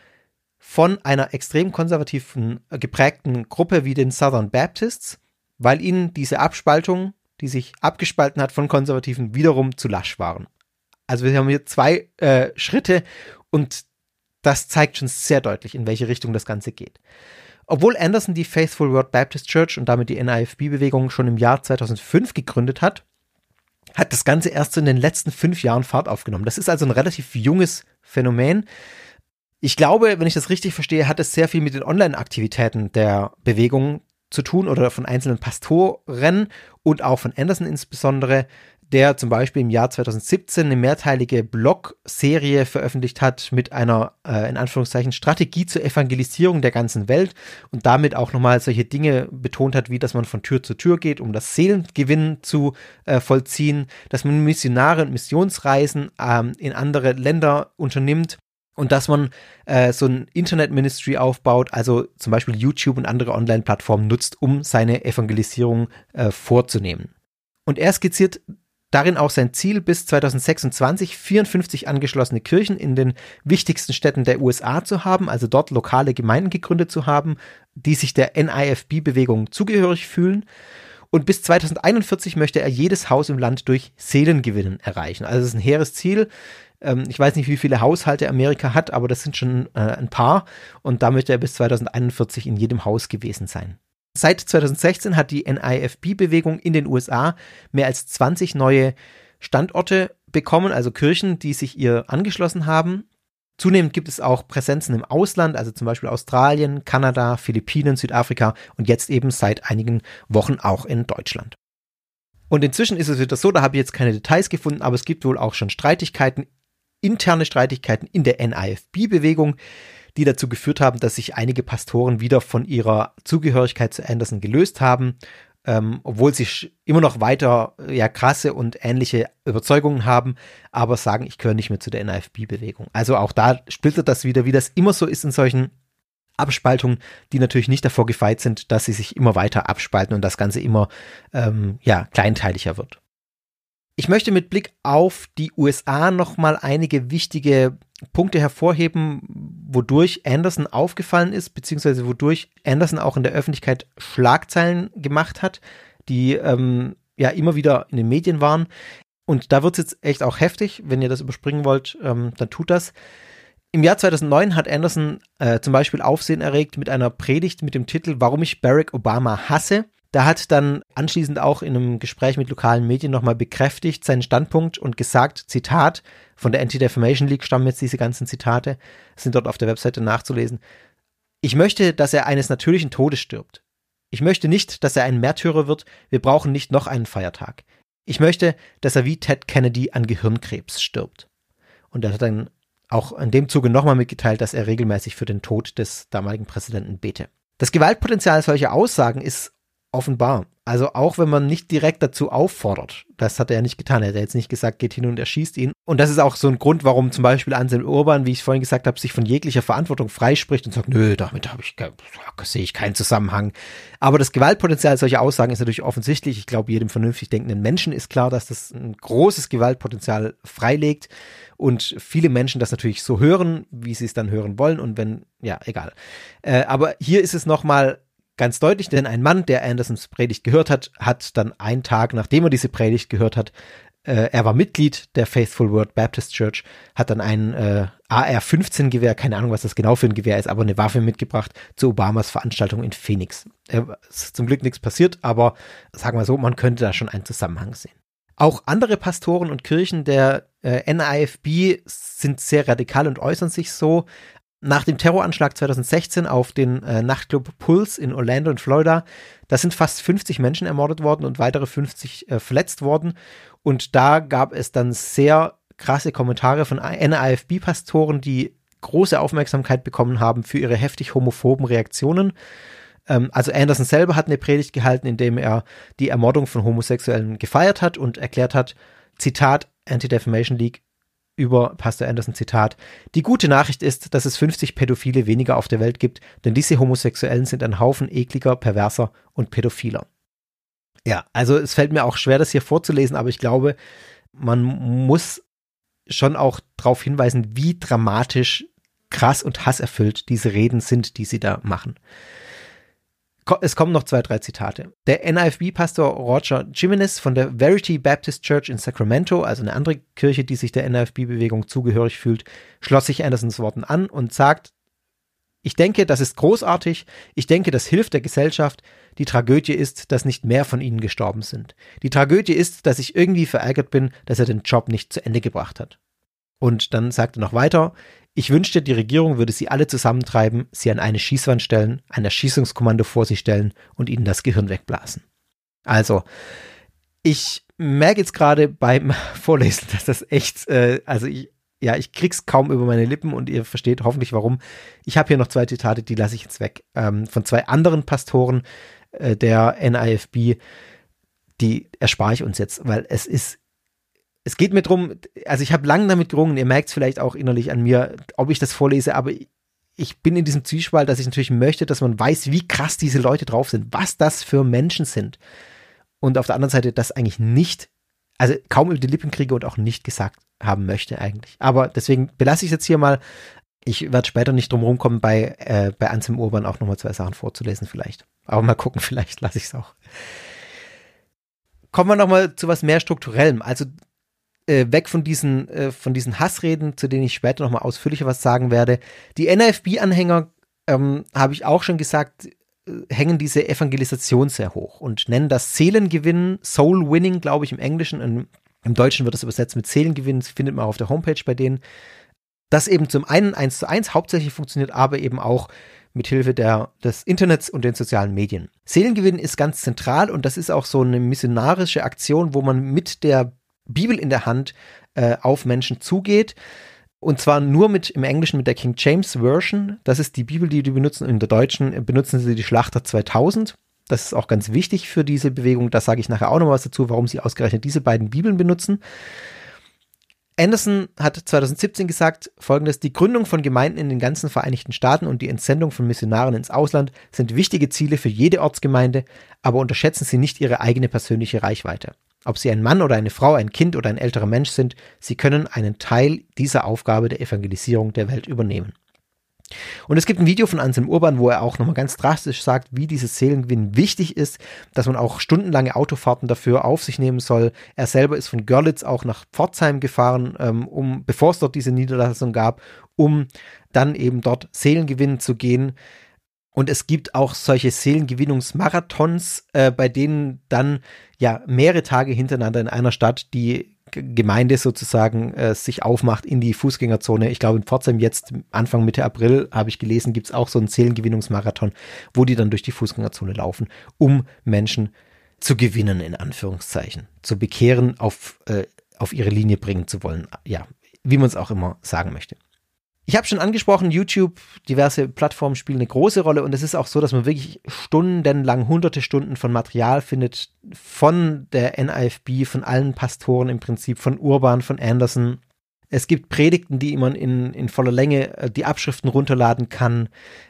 von einer extrem konservativen äh, geprägten Gruppe wie den Southern Baptists, weil ihnen diese Abspaltung, die sich abgespalten hat von Konservativen, wiederum zu lasch waren. Also wir haben hier zwei äh, Schritte und das zeigt schon sehr deutlich, in welche Richtung das Ganze geht. Obwohl Anderson die Faithful World Baptist Church und damit die NIFB-Bewegung schon im Jahr 2005 gegründet hat, hat das Ganze erst so in den letzten fünf Jahren Fahrt aufgenommen. Das ist also ein relativ junges Phänomen. Ich glaube, wenn ich das richtig verstehe, hat es sehr viel mit den Online-Aktivitäten der Bewegung zu tun oder von einzelnen Pastoren und auch von Anderson insbesondere, der zum Beispiel im Jahr 2017 eine mehrteilige Blog-Serie veröffentlicht hat mit einer, äh, in Anführungszeichen, Strategie zur Evangelisierung der ganzen Welt und damit auch nochmal solche Dinge betont hat, wie dass man von Tür zu Tür geht, um das Seelengewinn zu äh, vollziehen, dass man Missionare und Missionsreisen ähm, in andere Länder unternimmt und dass man äh, so ein Internet-Ministry aufbaut, also zum Beispiel YouTube und andere Online-Plattformen nutzt, um seine Evangelisierung äh, vorzunehmen. Und er skizziert darin auch sein Ziel, bis 2026 54 angeschlossene Kirchen in den wichtigsten Städten der USA zu haben, also dort lokale Gemeinden gegründet zu haben, die sich der NIFB-Bewegung zugehörig fühlen. Und bis 2041 möchte er jedes Haus im Land durch Seelengewinnen erreichen. Also es ist ein hehres Ziel. Ähm, ich weiß nicht, wie viele Haushalte Amerika hat, aber das sind schon äh, ein paar. Und da möchte er bis 2041 in jedem Haus gewesen sein. Seit 2016 hat die NIFB-Bewegung in den USA mehr als 20 neue Standorte bekommen, also Kirchen, die sich ihr angeschlossen haben. Zunehmend gibt es auch Präsenzen im Ausland, also zum Beispiel Australien, Kanada, Philippinen, Südafrika und jetzt eben seit einigen Wochen auch in Deutschland. Und inzwischen ist es wieder so, da habe ich jetzt keine Details gefunden, aber es gibt wohl auch schon Streitigkeiten interne Streitigkeiten in der NIFB-Bewegung, die dazu geführt haben, dass sich einige Pastoren wieder von ihrer Zugehörigkeit zu Anderson gelöst haben, ähm, obwohl sie immer noch weiter ja krasse und ähnliche Überzeugungen haben, aber sagen, ich gehöre nicht mehr zu der NIFB-Bewegung. Also auch da splittert das wieder, wie das immer so ist in solchen Abspaltungen, die natürlich nicht davor gefeit sind, dass sie sich immer weiter abspalten und das Ganze immer ähm, ja kleinteiliger wird. Ich möchte mit Blick auf die USA nochmal einige wichtige Punkte hervorheben, wodurch Anderson aufgefallen ist, beziehungsweise wodurch Anderson auch in der Öffentlichkeit Schlagzeilen gemacht hat, die ähm, ja immer wieder in den Medien waren. Und da wird es jetzt echt auch heftig. Wenn ihr das überspringen wollt, ähm, dann tut das. Im Jahr 2009 hat Anderson äh, zum Beispiel Aufsehen erregt mit einer Predigt mit dem Titel Warum ich Barack Obama hasse. Da hat dann anschließend auch in einem Gespräch mit lokalen Medien nochmal bekräftigt seinen Standpunkt und gesagt, Zitat, von der Anti-Defamation League stammen jetzt diese ganzen Zitate, sind dort auf der Webseite nachzulesen. Ich möchte, dass er eines natürlichen Todes stirbt. Ich möchte nicht, dass er ein Märtyrer wird. Wir brauchen nicht noch einen Feiertag. Ich möchte, dass er wie Ted Kennedy an Gehirnkrebs stirbt. Und er hat dann auch in dem Zuge nochmal mitgeteilt, dass er regelmäßig für den Tod des damaligen Präsidenten bete. Das Gewaltpotenzial solcher Aussagen ist offenbar. Also auch wenn man nicht direkt dazu auffordert, das hat er ja nicht getan. Er hat jetzt nicht gesagt, geht hin und erschießt ihn. Und das ist auch so ein Grund, warum zum Beispiel Anselm Urban, wie ich vorhin gesagt habe, sich von jeglicher Verantwortung freispricht und sagt, nö, damit habe ich, sehe ich keinen Zusammenhang. Aber das Gewaltpotenzial solcher Aussagen ist natürlich offensichtlich. Ich glaube, jedem vernünftig denkenden Menschen ist klar, dass das ein großes Gewaltpotenzial freilegt und viele Menschen das natürlich so hören, wie sie es dann hören wollen und wenn, ja, egal. Äh, aber hier ist es nochmal ganz deutlich, denn ein Mann, der Andersons Predigt gehört hat, hat dann einen Tag, nachdem er diese Predigt gehört hat, äh, er war Mitglied der Faithful Word Baptist Church, hat dann ein äh, AR-15-Gewehr, keine Ahnung, was das genau für ein Gewehr ist, aber eine Waffe mitgebracht zu Obamas Veranstaltung in Phoenix. Äh, ist zum Glück nichts passiert, aber sagen wir so, man könnte da schon einen Zusammenhang sehen. Auch andere Pastoren und Kirchen der äh, NIFB sind sehr radikal und äußern sich so. Nach dem Terroranschlag 2016 auf den äh, Nachtclub Pulse in Orlando in Florida, da sind fast 50 Menschen ermordet worden und weitere 50 äh, verletzt worden. Und da gab es dann sehr krasse Kommentare von NAFB-Pastoren, die große Aufmerksamkeit bekommen haben für ihre heftig homophoben Reaktionen. Ähm, also Anderson selber hat eine Predigt gehalten, in dem er die Ermordung von Homosexuellen gefeiert hat und erklärt hat, Zitat Anti-Defamation League über Pastor Anderson Zitat, die gute Nachricht ist, dass es 50 Pädophile weniger auf der Welt gibt, denn diese Homosexuellen sind ein Haufen ekliger, perverser und pädophiler. Ja, also es fällt mir auch schwer, das hier vorzulesen, aber ich glaube, man muss schon auch darauf hinweisen, wie dramatisch, krass und hasserfüllt diese Reden sind, die sie da machen es kommen noch zwei, drei Zitate. Der NIFB-Pastor Roger Jimenez von der Verity Baptist Church in Sacramento, also eine andere Kirche, die sich der NIFB-Bewegung zugehörig fühlt, schloss sich Andersons Worten an und sagt, ich denke, das ist großartig. Ich denke, das hilft der Gesellschaft. Die Tragödie ist, dass nicht mehr von ihnen gestorben sind. Die Tragödie ist, dass ich irgendwie verärgert bin, dass er den Job nicht zu Ende gebracht hat. Und dann sagt er noch weiter, ich wünschte, die Regierung würde sie alle zusammentreiben, sie an eine Schießwand stellen, ein Erschießungskommando vor sie stellen und ihnen das Gehirn wegblasen. Also, ich merke jetzt gerade beim [LAUGHS] Vorlesen, dass das echt, äh, also ich, ja, ich krieg's kaum über meine Lippen und ihr versteht hoffentlich warum. Ich habe hier noch zwei Zitate, die lasse ich jetzt weg. Ähm, von zwei anderen Pastoren äh, der NIFB, die erspare ich uns jetzt, weil es ist es geht mir drum, also ich habe lange damit gerungen, ihr merkt es vielleicht auch innerlich an mir, ob ich das vorlese, aber ich bin in diesem Zwiespalt, dass ich natürlich möchte, dass man weiß, wie krass diese Leute drauf sind, was das für Menschen sind. Und auf der anderen Seite das eigentlich nicht, also kaum über die Lippen kriege und auch nicht gesagt haben möchte eigentlich. Aber deswegen belasse ich es jetzt hier mal. Ich werde später nicht drum rumkommen, bei, äh, bei Anselm Urban auch nochmal zwei Sachen vorzulesen vielleicht. Aber mal gucken, [LAUGHS] vielleicht lasse ich es auch. Kommen wir nochmal zu was mehr Strukturellem. Also äh, weg von diesen, äh, von diesen Hassreden, zu denen ich später nochmal ausführlicher was sagen werde. Die NFB-Anhänger, ähm, habe ich auch schon gesagt, äh, hängen diese Evangelisation sehr hoch und nennen das Seelengewinn, Soul Winning, glaube ich, im Englischen. Im, Im Deutschen wird das übersetzt mit Seelengewinn, das findet man auf der Homepage bei denen. Das eben zum einen eins zu eins hauptsächlich funktioniert, aber eben auch mit Hilfe des Internets und den sozialen Medien. Seelengewinn ist ganz zentral und das ist auch so eine missionarische Aktion, wo man mit der Bibel in der Hand äh, auf Menschen zugeht. Und zwar nur mit im Englischen mit der King James Version. Das ist die Bibel, die die benutzen. In der Deutschen benutzen sie die Schlachter 2000. Das ist auch ganz wichtig für diese Bewegung. Da sage ich nachher auch noch was dazu, warum sie ausgerechnet diese beiden Bibeln benutzen. Anderson hat 2017 gesagt, folgendes, die Gründung von Gemeinden in den ganzen Vereinigten Staaten und die Entsendung von Missionaren ins Ausland sind wichtige Ziele für jede Ortsgemeinde, aber unterschätzen Sie nicht Ihre eigene persönliche Reichweite. Ob sie ein Mann oder eine Frau, ein Kind oder ein älterer Mensch sind, sie können einen Teil dieser Aufgabe der Evangelisierung der Welt übernehmen. Und es gibt ein Video von Anselm Urban, wo er auch nochmal ganz drastisch sagt, wie dieses Seelengewinn wichtig ist, dass man auch stundenlange Autofahrten dafür auf sich nehmen soll. Er selber ist von Görlitz auch nach Pforzheim gefahren, ähm, um, bevor es dort diese Niederlassung gab, um dann eben dort Seelengewinn zu gehen. Und es gibt auch solche Seelengewinnungsmarathons, äh, bei denen dann ja mehrere Tage hintereinander in einer Stadt die Gemeinde sozusagen äh, sich aufmacht in die Fußgängerzone. Ich glaube, in Pforzheim jetzt Anfang Mitte April habe ich gelesen, gibt es auch so einen Seelengewinnungsmarathon, wo die dann durch die Fußgängerzone laufen, um Menschen zu gewinnen, in Anführungszeichen, zu bekehren, auf, äh, auf ihre Linie bringen zu wollen. Ja, wie man es auch immer sagen möchte. Ich habe schon angesprochen, YouTube, diverse Plattformen spielen eine große Rolle und es ist auch so, dass man wirklich stundenlang, hunderte Stunden von Material findet von der NIFB, von allen Pastoren im Prinzip, von Urban, von Anderson. Es gibt Predigten, die man in, in voller Länge äh, die Abschriften runterladen kann,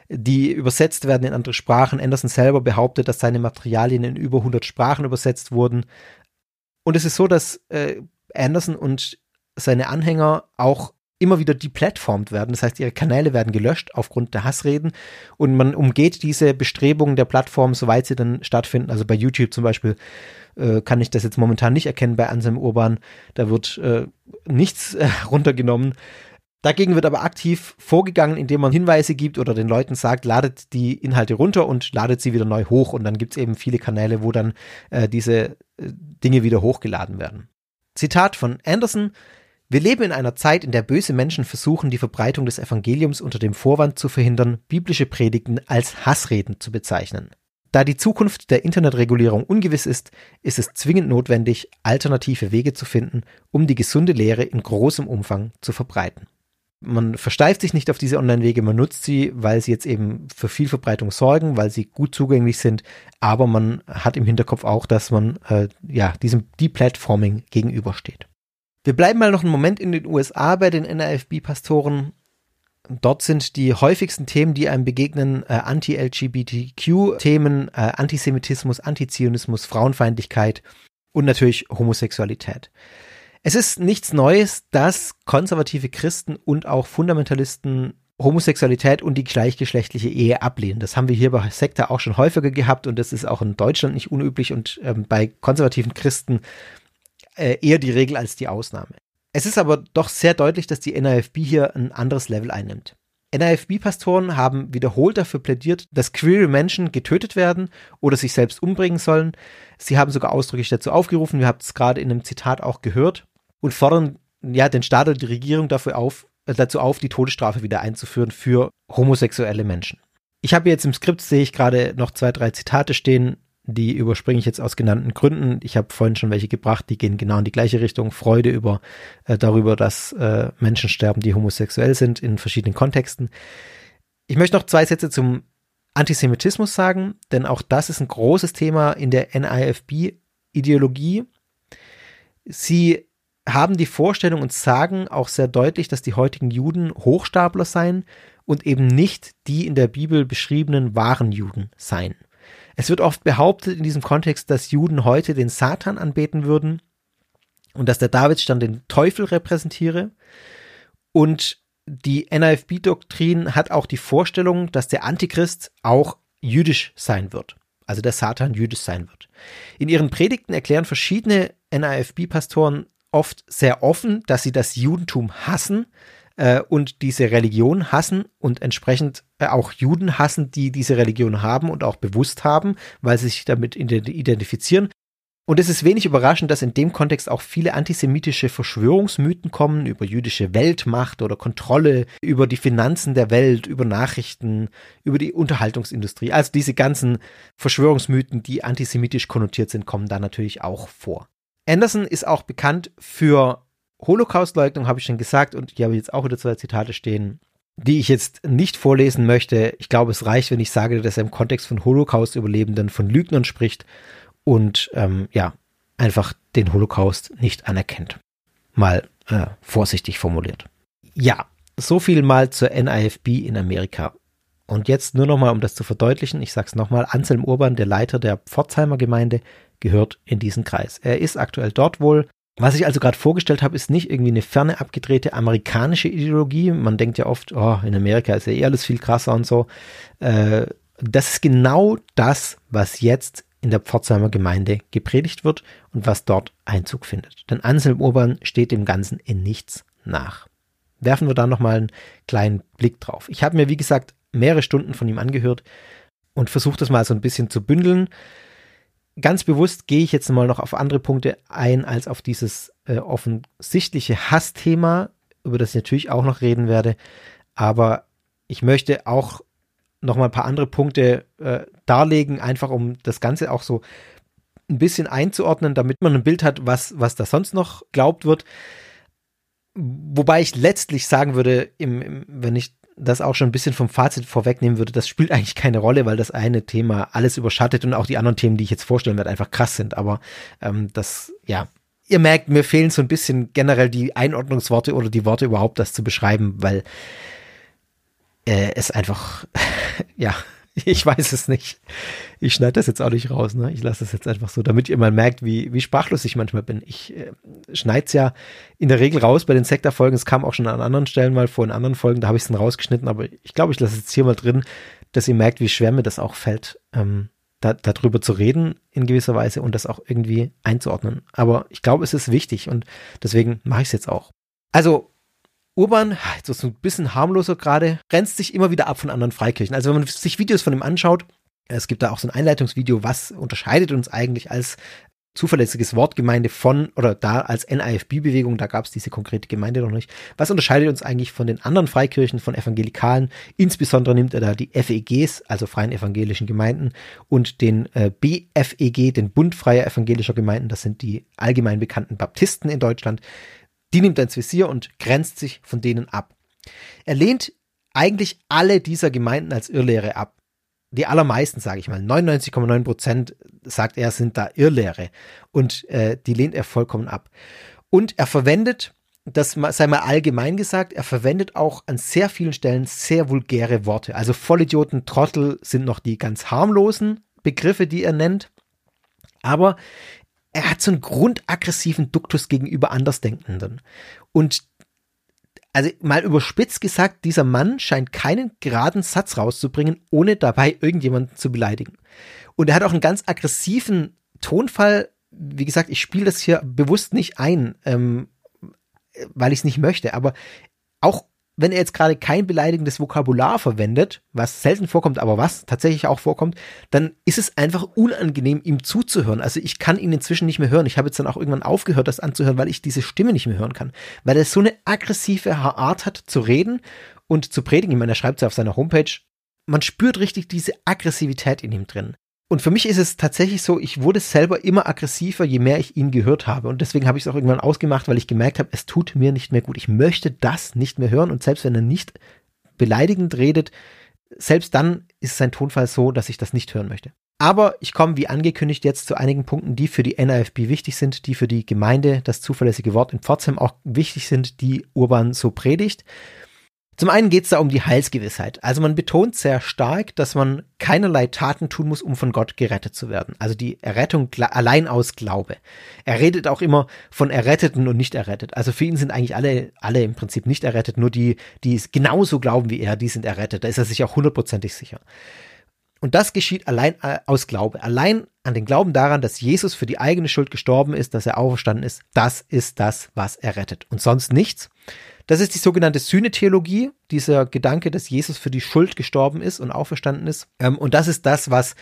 die übersetzt werden in andere Sprachen. Anderson selber behauptet, dass seine Materialien in über 100 Sprachen übersetzt wurden. Und es ist so, dass äh, Anderson und seine Anhänger auch immer wieder deplatformt werden. Das heißt, ihre Kanäle werden gelöscht aufgrund der Hassreden und man umgeht diese Bestrebungen der Plattform, soweit sie dann stattfinden. Also bei YouTube zum Beispiel äh, kann ich das jetzt momentan nicht erkennen bei Anselm Urban. Da wird äh, nichts äh, [LAUGHS] runtergenommen. Dagegen wird aber aktiv vorgegangen, indem man Hinweise gibt oder den Leuten sagt, ladet die Inhalte runter und ladet sie wieder neu hoch. Und dann gibt es eben viele Kanäle, wo dann äh, diese äh, Dinge wieder hochgeladen werden. Zitat von Anderson. Wir leben in einer Zeit, in der böse Menschen versuchen, die Verbreitung des Evangeliums unter dem Vorwand zu verhindern, biblische Predigten als Hassreden zu bezeichnen. Da die Zukunft der Internetregulierung ungewiss ist, ist es zwingend notwendig, alternative Wege zu finden, um die gesunde Lehre in großem Umfang zu verbreiten. Man versteift sich nicht auf diese Online-Wege, man nutzt sie, weil sie jetzt eben für viel Verbreitung sorgen, weil sie gut zugänglich sind, aber man hat im Hinterkopf auch, dass man äh, ja diesem Deplatforming gegenübersteht. Wir bleiben mal noch einen Moment in den USA bei den NRFB-Pastoren. Dort sind die häufigsten Themen, die einem begegnen, äh, Anti-LGBTQ-Themen, äh, Antisemitismus, Antizionismus, Frauenfeindlichkeit und natürlich Homosexualität. Es ist nichts Neues, dass konservative Christen und auch Fundamentalisten Homosexualität und die gleichgeschlechtliche Ehe ablehnen. Das haben wir hier bei Sekta auch schon häufiger gehabt und das ist auch in Deutschland nicht unüblich und ähm, bei konservativen Christen äh, eher die Regel als die Ausnahme. Es ist aber doch sehr deutlich, dass die NAFB hier ein anderes Level einnimmt. NAFB-Pastoren haben wiederholt dafür plädiert, dass queere Menschen getötet werden oder sich selbst umbringen sollen. Sie haben sogar ausdrücklich dazu aufgerufen, wir haben es gerade in einem Zitat auch gehört, und fordern ja den Staat oder die Regierung dafür auf, äh, dazu auf, die Todesstrafe wieder einzuführen für homosexuelle Menschen. Ich habe jetzt im Skript, sehe ich gerade noch zwei, drei Zitate stehen, die überspringe ich jetzt aus genannten Gründen. Ich habe vorhin schon welche gebracht, die gehen genau in die gleiche Richtung. Freude über äh, darüber, dass äh, Menschen sterben, die homosexuell sind in verschiedenen Kontexten. Ich möchte noch zwei Sätze zum Antisemitismus sagen, denn auch das ist ein großes Thema in der NIFB-Ideologie. Sie haben die Vorstellung und sagen auch sehr deutlich, dass die heutigen Juden Hochstapler seien und eben nicht die in der Bibel beschriebenen wahren Juden seien. Es wird oft behauptet in diesem Kontext, dass Juden heute den Satan anbeten würden und dass der Davidstern den Teufel repräsentiere. Und die NAFB-Doktrin hat auch die Vorstellung, dass der Antichrist auch jüdisch sein wird. Also der Satan jüdisch sein wird. In ihren Predigten erklären verschiedene NAFB-Pastoren oft sehr offen, dass sie das Judentum hassen, äh, und diese Religion hassen und entsprechend äh, auch Juden hassen, die diese Religion haben und auch bewusst haben, weil sie sich damit identifizieren. Und es ist wenig überraschend, dass in dem Kontext auch viele antisemitische Verschwörungsmythen kommen über jüdische Weltmacht oder Kontrolle, über die Finanzen der Welt, über Nachrichten, über die Unterhaltungsindustrie. Also diese ganzen Verschwörungsmythen, die antisemitisch konnotiert sind, kommen da natürlich auch vor. Anderson ist auch bekannt für Holocaustleugnung habe ich schon gesagt und hier habe ich jetzt auch wieder zwei Zitate stehen, die ich jetzt nicht vorlesen möchte. Ich glaube, es reicht, wenn ich sage, dass er im Kontext von Holocaust-Überlebenden von Lügnern spricht und ähm, ja, einfach den Holocaust nicht anerkennt. Mal äh, vorsichtig formuliert. Ja, so viel mal zur NIFB in Amerika. Und jetzt nur nochmal, um das zu verdeutlichen, ich sage es nochmal, Anselm Urban, der Leiter der Pforzheimer Gemeinde, gehört in diesen Kreis. Er ist aktuell dort wohl was ich also gerade vorgestellt habe, ist nicht irgendwie eine ferne abgedrehte amerikanische Ideologie. Man denkt ja oft, oh, in Amerika ist ja eh alles viel krasser und so. Äh, das ist genau das, was jetzt in der Pforzheimer Gemeinde gepredigt wird und was dort Einzug findet. Denn Anselm Urban steht dem Ganzen in nichts nach. Werfen wir da nochmal einen kleinen Blick drauf. Ich habe mir, wie gesagt, mehrere Stunden von ihm angehört und versucht das mal so ein bisschen zu bündeln ganz bewusst gehe ich jetzt mal noch auf andere Punkte ein, als auf dieses äh, offensichtliche Hassthema, über das ich natürlich auch noch reden werde. Aber ich möchte auch noch mal ein paar andere Punkte äh, darlegen, einfach um das Ganze auch so ein bisschen einzuordnen, damit man ein Bild hat, was, was da sonst noch glaubt wird. Wobei ich letztlich sagen würde, im, im, wenn ich das auch schon ein bisschen vom Fazit vorwegnehmen würde, das spielt eigentlich keine Rolle, weil das eine Thema alles überschattet und auch die anderen Themen, die ich jetzt vorstellen werde, einfach krass sind. Aber ähm, das, ja, ihr merkt, mir fehlen so ein bisschen generell die Einordnungsworte oder die Worte überhaupt, das zu beschreiben, weil äh, es einfach, [LAUGHS] ja, [LAUGHS] ich weiß es nicht. Ich schneide das jetzt auch nicht raus, ne? Ich lasse es jetzt einfach so, damit ihr mal merkt, wie, wie sprachlos ich manchmal bin. Ich äh, schneide es ja in der Regel raus bei den Sektorfolgen. Es kam auch schon an anderen Stellen mal vor, in anderen Folgen, da habe ich es dann rausgeschnitten, aber ich glaube, ich lasse es jetzt hier mal drin, dass ihr merkt, wie schwer mir das auch fällt, ähm, da, darüber zu reden in gewisser Weise und das auch irgendwie einzuordnen. Aber ich glaube, es ist wichtig und deswegen mache ich es jetzt auch. Also Urban, so ein bisschen harmloser gerade, grenzt sich immer wieder ab von anderen Freikirchen. Also wenn man sich Videos von ihm anschaut, es gibt da auch so ein Einleitungsvideo, was unterscheidet uns eigentlich als zuverlässiges Wortgemeinde von oder da als NIFB-Bewegung, da gab es diese konkrete Gemeinde noch nicht. Was unterscheidet uns eigentlich von den anderen Freikirchen, von Evangelikalen? Insbesondere nimmt er da die FEGs, also Freien Evangelischen Gemeinden, und den äh, BFEG, den Bund Freier Evangelischer Gemeinden, das sind die allgemein bekannten Baptisten in Deutschland. Die nimmt er ins Visier und grenzt sich von denen ab. Er lehnt eigentlich alle dieser Gemeinden als Irrlehre ab die allermeisten, sage ich mal, 99,9 Prozent, sagt er, sind da Irrlehre. Und äh, die lehnt er vollkommen ab. Und er verwendet, das sei mal allgemein gesagt, er verwendet auch an sehr vielen Stellen sehr vulgäre Worte. Also Vollidioten, Trottel sind noch die ganz harmlosen Begriffe, die er nennt. Aber er hat so einen grundaggressiven Duktus gegenüber Andersdenkenden. Und also mal überspitzt gesagt, dieser Mann scheint keinen geraden Satz rauszubringen, ohne dabei irgendjemanden zu beleidigen. Und er hat auch einen ganz aggressiven Tonfall. Wie gesagt, ich spiele das hier bewusst nicht ein, ähm, weil ich es nicht möchte. Aber auch wenn er jetzt gerade kein beleidigendes Vokabular verwendet, was selten vorkommt, aber was tatsächlich auch vorkommt, dann ist es einfach unangenehm, ihm zuzuhören. Also ich kann ihn inzwischen nicht mehr hören. Ich habe jetzt dann auch irgendwann aufgehört, das anzuhören, weil ich diese Stimme nicht mehr hören kann. Weil er so eine aggressive Art hat zu reden und zu predigen. Ich meine, er schreibt es ja auf seiner Homepage. Man spürt richtig diese Aggressivität in ihm drin. Und für mich ist es tatsächlich so, ich wurde selber immer aggressiver, je mehr ich ihn gehört habe. Und deswegen habe ich es auch irgendwann ausgemacht, weil ich gemerkt habe, es tut mir nicht mehr gut. Ich möchte das nicht mehr hören. Und selbst wenn er nicht beleidigend redet, selbst dann ist sein Tonfall so, dass ich das nicht hören möchte. Aber ich komme, wie angekündigt, jetzt zu einigen Punkten, die für die NAFB wichtig sind, die für die Gemeinde, das zuverlässige Wort in Pforzheim auch wichtig sind, die Urban so predigt. Zum einen geht es da um die Heilsgewissheit. Also man betont sehr stark, dass man keinerlei Taten tun muss, um von Gott gerettet zu werden. Also die Errettung allein aus Glaube. Er redet auch immer von Erretteten und nicht errettet. Also für ihn sind eigentlich alle, alle im Prinzip nicht errettet, nur die, die es genauso glauben wie er, die sind errettet. Da ist er sich auch hundertprozentig sicher. Und das geschieht allein äh, aus Glaube. Allein an den Glauben daran, dass Jesus für die eigene Schuld gestorben ist, dass er auferstanden ist. Das ist das, was er rettet. Und sonst nichts. Das ist die sogenannte Sühnetheologie, dieser Gedanke, dass Jesus für die Schuld gestorben ist und auferstanden ist. Ähm, und das ist das, was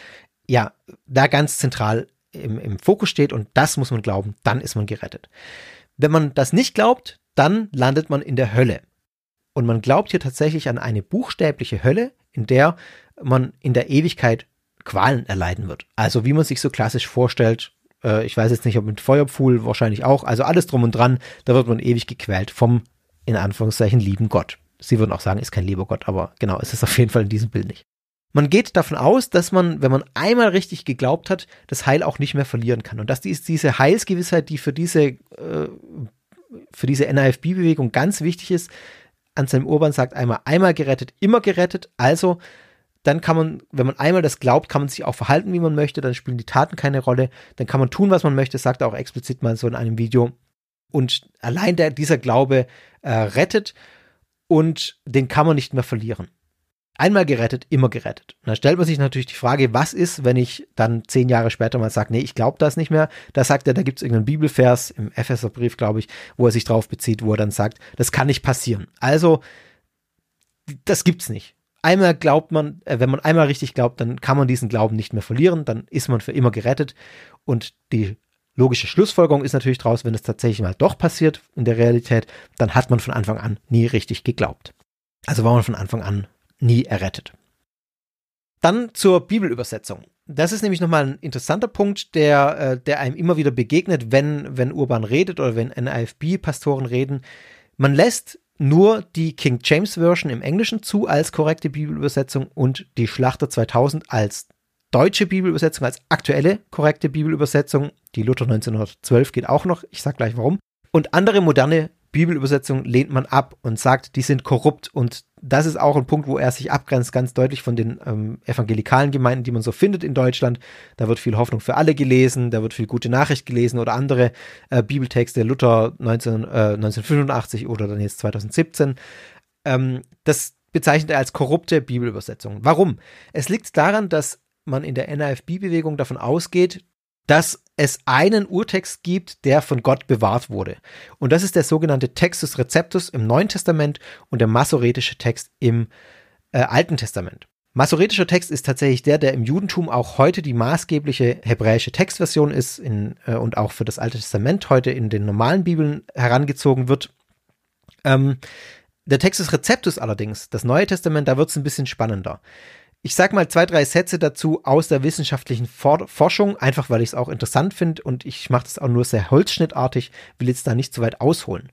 ja da ganz zentral im, im Fokus steht und das muss man glauben, dann ist man gerettet. Wenn man das nicht glaubt, dann landet man in der Hölle. Und man glaubt hier tatsächlich an eine buchstäbliche Hölle, in der man in der Ewigkeit Qualen erleiden wird. Also wie man sich so klassisch vorstellt, äh, ich weiß jetzt nicht, ob mit Feuerpfuhl wahrscheinlich auch, also alles drum und dran, da wird man ewig gequält vom in Anführungszeichen lieben Gott. Sie würden auch sagen, ist kein lieber Gott, aber genau, ist es auf jeden Fall in diesem Bild nicht. Man geht davon aus, dass man, wenn man einmal richtig geglaubt hat, das Heil auch nicht mehr verlieren kann. Und dass ist diese Heilsgewissheit, die für diese, äh, für diese NAFB-Bewegung ganz wichtig ist. Anselm Urban sagt einmal, einmal gerettet, immer gerettet. Also, dann kann man, wenn man einmal das glaubt, kann man sich auch verhalten, wie man möchte. Dann spielen die Taten keine Rolle. Dann kann man tun, was man möchte. Sagt er auch explizit mal so in einem Video. Und allein der, dieser Glaube äh, rettet und den kann man nicht mehr verlieren. Einmal gerettet, immer gerettet. Und da stellt man sich natürlich die Frage, was ist, wenn ich dann zehn Jahre später mal sage, nee, ich glaube das nicht mehr. Da sagt er, da gibt es irgendeinen Bibelvers im Epheserbrief, glaube ich, wo er sich drauf bezieht, wo er dann sagt, das kann nicht passieren. Also, das gibt's nicht. Einmal glaubt man, äh, wenn man einmal richtig glaubt, dann kann man diesen Glauben nicht mehr verlieren, dann ist man für immer gerettet. Und die Logische Schlussfolgerung ist natürlich draus, wenn es tatsächlich mal doch passiert in der Realität, dann hat man von Anfang an nie richtig geglaubt. Also war man von Anfang an nie errettet. Dann zur Bibelübersetzung. Das ist nämlich nochmal ein interessanter Punkt, der, äh, der einem immer wieder begegnet, wenn, wenn Urban redet oder wenn NIFB-Pastoren reden. Man lässt nur die King James Version im Englischen zu als korrekte Bibelübersetzung und die Schlachter 2000 als deutsche Bibelübersetzung als aktuelle korrekte Bibelübersetzung. Die Luther 1912 geht auch noch. Ich sage gleich warum. Und andere moderne Bibelübersetzungen lehnt man ab und sagt, die sind korrupt. Und das ist auch ein Punkt, wo er sich abgrenzt, ganz deutlich von den ähm, evangelikalen Gemeinden, die man so findet in Deutschland. Da wird viel Hoffnung für alle gelesen, da wird viel gute Nachricht gelesen oder andere äh, Bibeltexte, Luther 19, äh, 1985 oder dann jetzt 2017. Ähm, das bezeichnet er als korrupte Bibelübersetzung. Warum? Es liegt daran, dass man in der NAFB-Bewegung davon ausgeht, dass es einen Urtext gibt, der von Gott bewahrt wurde. Und das ist der sogenannte Textus Receptus im Neuen Testament und der masoretische Text im äh, Alten Testament. Masoretischer Text ist tatsächlich der, der im Judentum auch heute die maßgebliche hebräische Textversion ist in, äh, und auch für das Alte Testament heute in den normalen Bibeln herangezogen wird. Ähm, der Text des Rezeptus allerdings, das Neue Testament, da wird es ein bisschen spannender. Ich sage mal zwei, drei Sätze dazu aus der wissenschaftlichen For Forschung, einfach weil ich es auch interessant finde und ich mache das auch nur sehr holzschnittartig, will jetzt da nicht zu weit ausholen.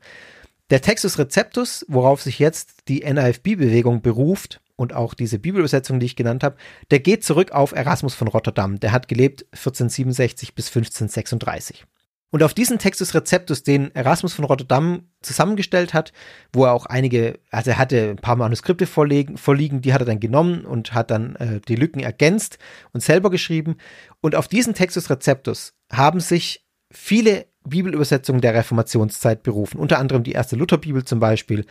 Der Textus Receptus, worauf sich jetzt die NAFB-Bewegung beruft, und auch diese Bibelübersetzung, die ich genannt habe, der geht zurück auf Erasmus von Rotterdam. Der hat gelebt 1467 bis 1536. Und auf diesen Textus Receptus, den Erasmus von Rotterdam zusammengestellt hat, wo er auch einige, also er hatte ein paar Manuskripte vorliegen, vorliegen die hat er dann genommen und hat dann äh, die Lücken ergänzt und selber geschrieben. Und auf diesen Textus Receptus haben sich viele Bibelübersetzungen der Reformationszeit berufen, unter anderem die erste Lutherbibel zum Beispiel,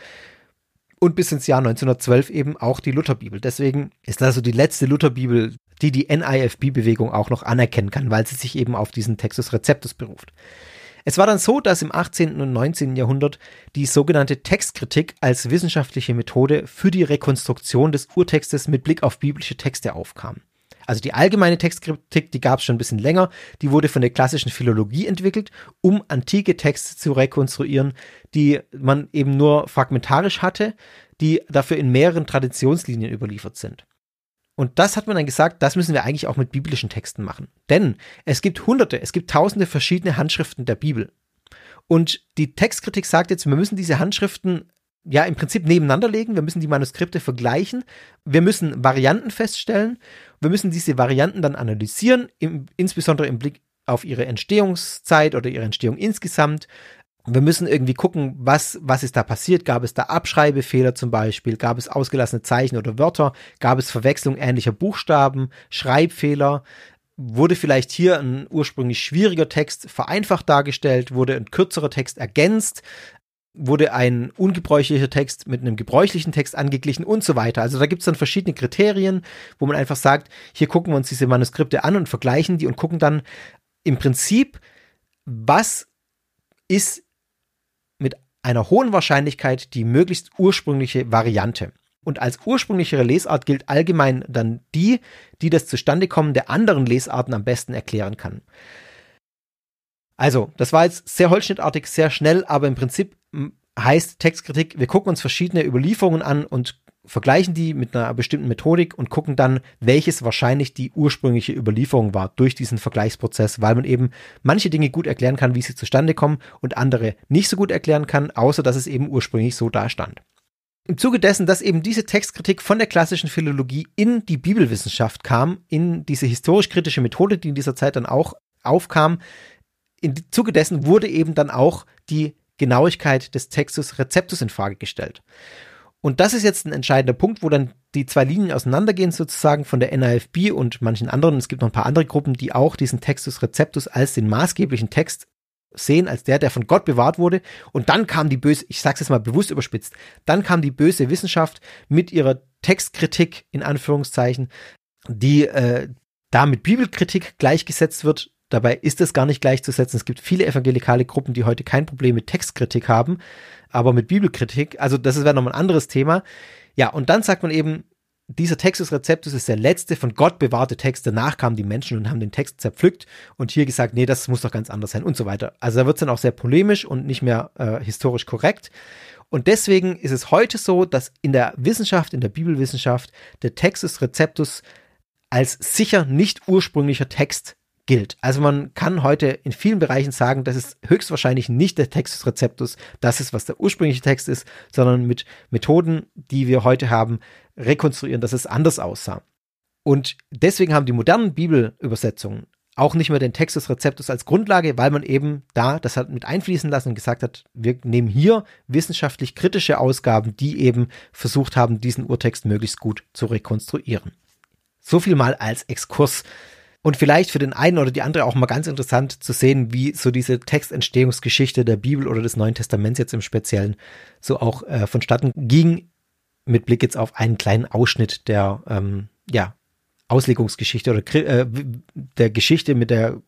und bis ins Jahr 1912 eben auch die Lutherbibel. Deswegen ist das so die letzte Lutherbibel, die die NIFB-Bewegung auch noch anerkennen kann, weil sie sich eben auf diesen Textus Receptus beruft. Es war dann so, dass im 18. und 19. Jahrhundert die sogenannte Textkritik als wissenschaftliche Methode für die Rekonstruktion des Urtextes mit Blick auf biblische Texte aufkam. Also die allgemeine Textkritik, die gab es schon ein bisschen länger, die wurde von der klassischen Philologie entwickelt, um antike Texte zu rekonstruieren, die man eben nur fragmentarisch hatte, die dafür in mehreren Traditionslinien überliefert sind. Und das hat man dann gesagt, das müssen wir eigentlich auch mit biblischen Texten machen. Denn es gibt hunderte, es gibt tausende verschiedene Handschriften der Bibel. Und die Textkritik sagt jetzt, wir müssen diese Handschriften ja im Prinzip nebeneinander legen. Wir müssen die Manuskripte vergleichen. Wir müssen Varianten feststellen. Wir müssen diese Varianten dann analysieren, im, insbesondere im Blick auf ihre Entstehungszeit oder ihre Entstehung insgesamt. Wir müssen irgendwie gucken, was, was ist da passiert. Gab es da Abschreibefehler zum Beispiel? Gab es ausgelassene Zeichen oder Wörter? Gab es Verwechslung ähnlicher Buchstaben? Schreibfehler? Wurde vielleicht hier ein ursprünglich schwieriger Text vereinfacht dargestellt? Wurde ein kürzerer Text ergänzt? wurde ein ungebräuchlicher Text mit einem gebräuchlichen Text angeglichen und so weiter. Also da gibt es dann verschiedene Kriterien, wo man einfach sagt, hier gucken wir uns diese Manuskripte an und vergleichen die und gucken dann im Prinzip, was ist einer hohen Wahrscheinlichkeit die möglichst ursprüngliche Variante. Und als ursprünglichere Lesart gilt allgemein dann die, die das Zustandekommen der anderen Lesarten am besten erklären kann. Also, das war jetzt sehr holzschnittartig, sehr schnell, aber im Prinzip heißt Textkritik, wir gucken uns verschiedene Überlieferungen an und vergleichen die mit einer bestimmten Methodik und gucken dann, welches wahrscheinlich die ursprüngliche Überlieferung war durch diesen Vergleichsprozess, weil man eben manche Dinge gut erklären kann, wie sie zustande kommen und andere nicht so gut erklären kann, außer dass es eben ursprünglich so dastand. Im Zuge dessen, dass eben diese Textkritik von der klassischen Philologie in die Bibelwissenschaft kam, in diese historisch-kritische Methode, die in dieser Zeit dann auch aufkam, im Zuge dessen wurde eben dann auch die Genauigkeit des Textus Rezeptus in Frage gestellt. Und das ist jetzt ein entscheidender Punkt, wo dann die zwei Linien auseinandergehen, sozusagen von der NAFB und manchen anderen. Es gibt noch ein paar andere Gruppen, die auch diesen Textus Rezeptus als den maßgeblichen Text sehen, als der, der von Gott bewahrt wurde. Und dann kam die böse, ich sag's jetzt mal bewusst überspitzt, dann kam die böse Wissenschaft mit ihrer Textkritik in Anführungszeichen, die äh, da mit Bibelkritik gleichgesetzt wird Dabei ist es gar nicht gleichzusetzen. Es gibt viele evangelikale Gruppen, die heute kein Problem mit Textkritik haben, aber mit Bibelkritik. Also das wäre nochmal ein anderes Thema. Ja, und dann sagt man eben, dieser Textus Receptus ist der letzte von Gott bewahrte Text. Danach kamen die Menschen und haben den Text zerpflückt und hier gesagt, nee, das muss doch ganz anders sein und so weiter. Also da wird es dann auch sehr polemisch und nicht mehr äh, historisch korrekt. Und deswegen ist es heute so, dass in der Wissenschaft, in der Bibelwissenschaft, der Textus Receptus als sicher nicht ursprünglicher Text gilt. Also man kann heute in vielen Bereichen sagen, das ist höchstwahrscheinlich nicht der Text des Rezeptus, das ist, was der ursprüngliche Text ist, sondern mit Methoden, die wir heute haben, rekonstruieren, dass es anders aussah. Und deswegen haben die modernen Bibelübersetzungen auch nicht mehr den Text des Rezeptus als Grundlage, weil man eben da das hat mit einfließen lassen und gesagt hat, wir nehmen hier wissenschaftlich kritische Ausgaben, die eben versucht haben, diesen Urtext möglichst gut zu rekonstruieren. So viel mal als Exkurs und vielleicht für den einen oder die andere auch mal ganz interessant zu sehen, wie so diese Textentstehungsgeschichte der Bibel oder des Neuen Testaments jetzt im Speziellen so auch äh, vonstatten ging, mit Blick jetzt auf einen kleinen Ausschnitt der ähm, ja, Auslegungsgeschichte oder äh, der Geschichte mit der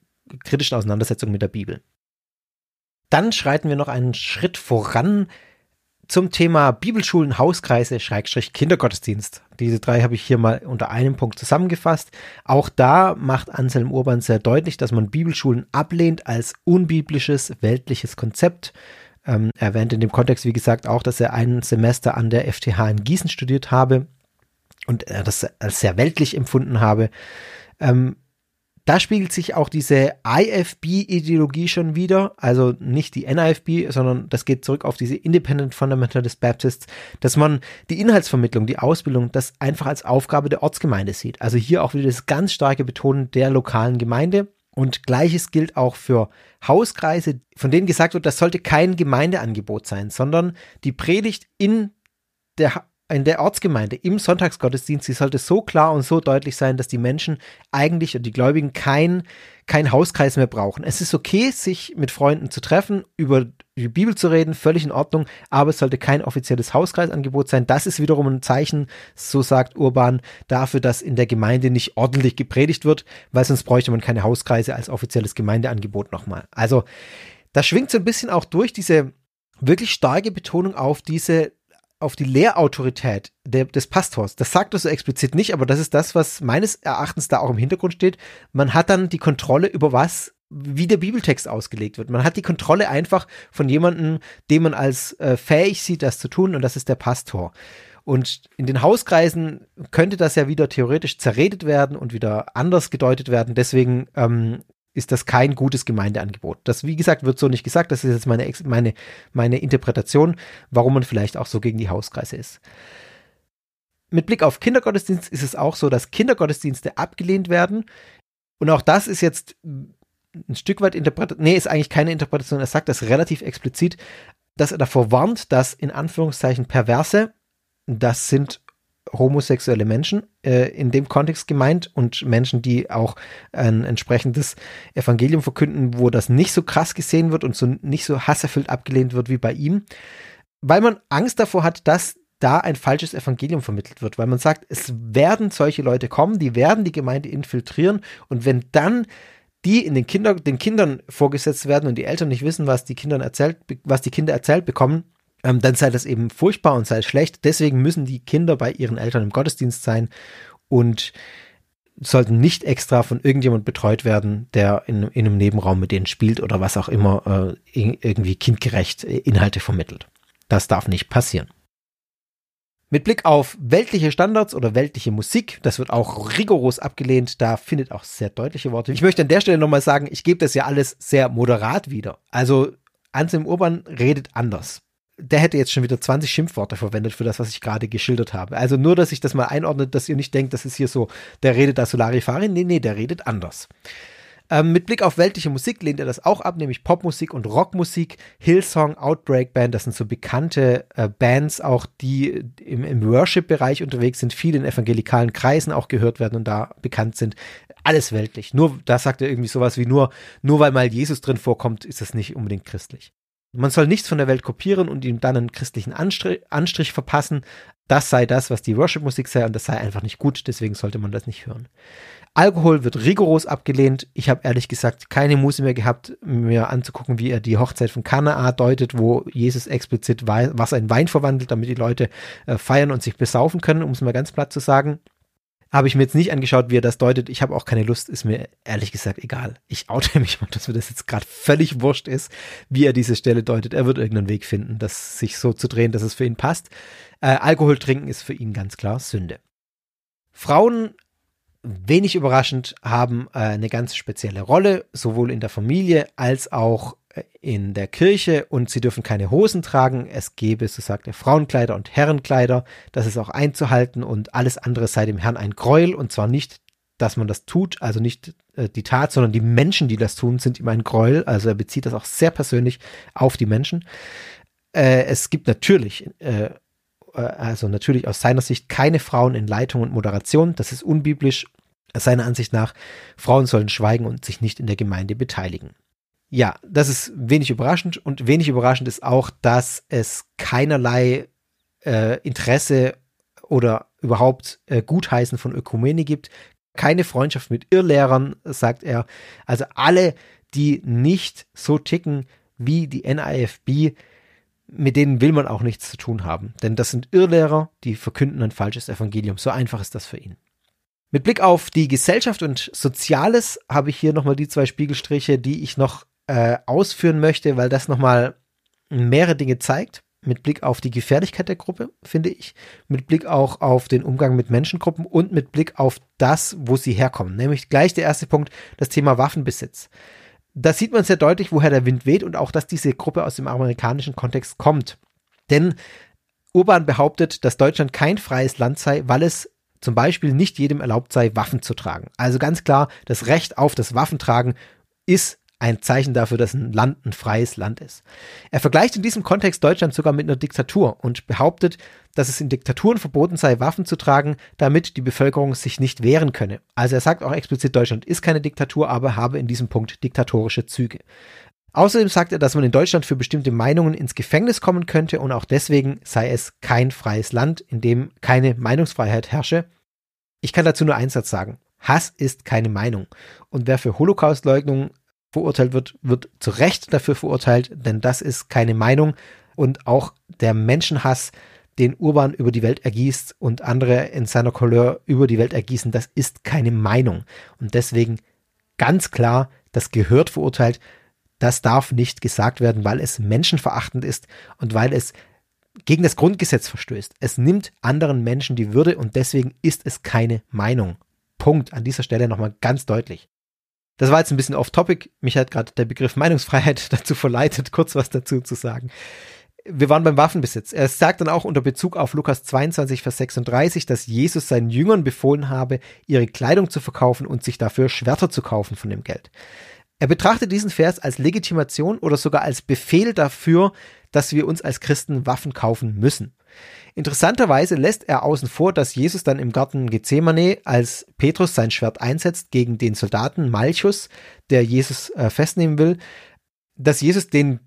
kritischen Auseinandersetzung mit der Bibel. Dann schreiten wir noch einen Schritt voran zum Thema Bibelschulen, Hauskreise, Schrägstrich Kindergottesdienst. Diese drei habe ich hier mal unter einem Punkt zusammengefasst. Auch da macht Anselm Urban sehr deutlich, dass man Bibelschulen ablehnt als unbiblisches, weltliches Konzept. Ähm, er erwähnt in dem Kontext, wie gesagt, auch, dass er ein Semester an der FTH in Gießen studiert habe und er das als sehr weltlich empfunden habe. Ähm, da spiegelt sich auch diese IFB-Ideologie schon wieder, also nicht die NIFB, sondern das geht zurück auf diese Independent Fundamentalist Baptists, dass man die Inhaltsvermittlung, die Ausbildung, das einfach als Aufgabe der Ortsgemeinde sieht. Also hier auch wieder das ganz starke Betonen der lokalen Gemeinde. Und gleiches gilt auch für Hauskreise, von denen gesagt wird, das sollte kein Gemeindeangebot sein, sondern die Predigt in der in der Ortsgemeinde im Sonntagsgottesdienst, sie sollte so klar und so deutlich sein, dass die Menschen eigentlich und die Gläubigen kein, kein Hauskreis mehr brauchen. Es ist okay, sich mit Freunden zu treffen, über die Bibel zu reden, völlig in Ordnung, aber es sollte kein offizielles Hauskreisangebot sein. Das ist wiederum ein Zeichen, so sagt Urban, dafür, dass in der Gemeinde nicht ordentlich gepredigt wird, weil sonst bräuchte man keine Hauskreise als offizielles Gemeindeangebot nochmal. Also, das schwingt so ein bisschen auch durch diese wirklich starke Betonung auf diese auf die Lehrautorität der, des Pastors. Das sagt er so explizit nicht, aber das ist das, was meines Erachtens da auch im Hintergrund steht. Man hat dann die Kontrolle über was, wie der Bibeltext ausgelegt wird. Man hat die Kontrolle einfach von jemandem, den man als äh, fähig sieht, das zu tun, und das ist der Pastor. Und in den Hauskreisen könnte das ja wieder theoretisch zerredet werden und wieder anders gedeutet werden. Deswegen ähm, ist das kein gutes Gemeindeangebot. Das, wie gesagt, wird so nicht gesagt. Das ist jetzt meine, meine, meine Interpretation, warum man vielleicht auch so gegen die Hauskreise ist. Mit Blick auf Kindergottesdienst ist es auch so, dass Kindergottesdienste abgelehnt werden. Und auch das ist jetzt ein Stück weit Interpretation, nee, ist eigentlich keine Interpretation, er sagt das relativ explizit, dass er davor warnt, dass in Anführungszeichen Perverse, das sind homosexuelle Menschen äh, in dem Kontext gemeint und Menschen, die auch ein entsprechendes Evangelium verkünden, wo das nicht so krass gesehen wird und so nicht so hasserfüllt abgelehnt wird wie bei ihm, weil man Angst davor hat, dass da ein falsches Evangelium vermittelt wird, weil man sagt, es werden solche Leute kommen, die werden die Gemeinde infiltrieren und wenn dann die in den Kinder, den Kindern vorgesetzt werden und die Eltern nicht wissen, was die Kindern erzählt, was die Kinder erzählt bekommen, ähm, dann sei das eben furchtbar und sei schlecht. Deswegen müssen die Kinder bei ihren Eltern im Gottesdienst sein und sollten nicht extra von irgendjemand betreut werden, der in, in einem Nebenraum mit denen spielt oder was auch immer äh, irgendwie kindgerecht äh, Inhalte vermittelt. Das darf nicht passieren. Mit Blick auf weltliche Standards oder weltliche Musik, das wird auch rigoros abgelehnt, da findet auch sehr deutliche Worte. Ich möchte an der Stelle nochmal sagen, ich gebe das ja alles sehr moderat wieder. Also Anselm Urban redet anders der hätte jetzt schon wieder 20 Schimpfworte verwendet für das, was ich gerade geschildert habe. Also nur, dass ich das mal einordne, dass ihr nicht denkt, das ist hier so, der redet da Solarifari. Nee, nee, der redet anders. Ähm, mit Blick auf weltliche Musik lehnt er das auch ab, nämlich Popmusik und Rockmusik. Hillsong, Outbreak Band, das sind so bekannte äh, Bands, auch die im, im Worship-Bereich unterwegs sind, viel in evangelikalen Kreisen auch gehört werden und da bekannt sind. Alles weltlich. Nur, da sagt er irgendwie sowas wie nur, nur weil mal Jesus drin vorkommt, ist das nicht unbedingt christlich. Man soll nichts von der Welt kopieren und ihm dann einen christlichen Anstrich, Anstrich verpassen. Das sei das, was die Worship-Musik sei und das sei einfach nicht gut, deswegen sollte man das nicht hören. Alkohol wird rigoros abgelehnt. Ich habe ehrlich gesagt keine Muße mehr gehabt, mir anzugucken, wie er die Hochzeit von Kanaa deutet, wo Jesus explizit Wasser in Wein verwandelt, damit die Leute äh, feiern und sich besaufen können, um es mal ganz platt zu sagen. Habe ich mir jetzt nicht angeschaut, wie er das deutet. Ich habe auch keine Lust, ist mir ehrlich gesagt egal. Ich oute [LAUGHS] mich mal, dass mir das jetzt gerade völlig wurscht ist, wie er diese Stelle deutet. Er wird irgendeinen Weg finden, das sich so zu drehen, dass es für ihn passt. Äh, Alkohol trinken ist für ihn ganz klar Sünde. Frauen wenig überraschend, haben äh, eine ganz spezielle Rolle, sowohl in der Familie als auch in der Kirche und sie dürfen keine Hosen tragen. Es gebe, so sagt er, Frauenkleider und Herrenkleider. Das ist auch einzuhalten und alles andere sei dem Herrn ein Gräuel und zwar nicht, dass man das tut, also nicht äh, die Tat, sondern die Menschen, die das tun, sind ihm ein Gräuel. Also er bezieht das auch sehr persönlich auf die Menschen. Äh, es gibt natürlich, äh, äh also natürlich aus seiner Sicht keine Frauen in Leitung und Moderation. Das ist unbiblisch. Seiner Ansicht nach, Frauen sollen schweigen und sich nicht in der Gemeinde beteiligen. Ja, das ist wenig überraschend und wenig überraschend ist auch, dass es keinerlei äh, Interesse oder überhaupt äh, Gutheißen von Ökumene gibt. Keine Freundschaft mit Irrlehrern, sagt er. Also alle, die nicht so ticken wie die NIFB, mit denen will man auch nichts zu tun haben. Denn das sind Irrlehrer, die verkünden ein falsches Evangelium. So einfach ist das für ihn. Mit Blick auf die Gesellschaft und Soziales habe ich hier nochmal die zwei Spiegelstriche, die ich noch äh, ausführen möchte, weil das nochmal mehrere Dinge zeigt. Mit Blick auf die Gefährlichkeit der Gruppe, finde ich. Mit Blick auch auf den Umgang mit Menschengruppen und mit Blick auf das, wo sie herkommen. Nämlich gleich der erste Punkt, das Thema Waffenbesitz. Da sieht man sehr deutlich, woher der Wind weht und auch, dass diese Gruppe aus dem amerikanischen Kontext kommt. Denn Urban behauptet, dass Deutschland kein freies Land sei, weil es zum Beispiel nicht jedem erlaubt sei, Waffen zu tragen. Also ganz klar, das Recht auf das Waffentragen ist ein Zeichen dafür, dass ein Land ein freies Land ist. Er vergleicht in diesem Kontext Deutschland sogar mit einer Diktatur und behauptet, dass es in Diktaturen verboten sei, Waffen zu tragen, damit die Bevölkerung sich nicht wehren könne. Also er sagt auch explizit, Deutschland ist keine Diktatur, aber habe in diesem Punkt diktatorische Züge. Außerdem sagt er, dass man in Deutschland für bestimmte Meinungen ins Gefängnis kommen könnte und auch deswegen sei es kein freies Land, in dem keine Meinungsfreiheit herrsche. Ich kann dazu nur einen Satz sagen. Hass ist keine Meinung. Und wer für Holocaustleugnung verurteilt wird, wird zu Recht dafür verurteilt, denn das ist keine Meinung und auch der Menschenhass, den Urban über die Welt ergießt und andere in seiner Couleur über die Welt ergießen, das ist keine Meinung. Und deswegen ganz klar, das gehört verurteilt. Das darf nicht gesagt werden, weil es menschenverachtend ist und weil es gegen das Grundgesetz verstößt. Es nimmt anderen Menschen die Würde und deswegen ist es keine Meinung. Punkt. An dieser Stelle nochmal ganz deutlich. Das war jetzt ein bisschen off-topic. Mich hat gerade der Begriff Meinungsfreiheit [LAUGHS] dazu verleitet, kurz was dazu zu sagen. Wir waren beim Waffenbesitz. Er sagt dann auch unter Bezug auf Lukas 22, Vers 36, dass Jesus seinen Jüngern befohlen habe, ihre Kleidung zu verkaufen und sich dafür Schwerter zu kaufen von dem Geld. Er betrachtet diesen Vers als Legitimation oder sogar als Befehl dafür, dass wir uns als Christen Waffen kaufen müssen. Interessanterweise lässt er außen vor, dass Jesus dann im Garten Gethsemane, als Petrus sein Schwert einsetzt gegen den Soldaten Malchus, der Jesus äh, festnehmen will, dass Jesus den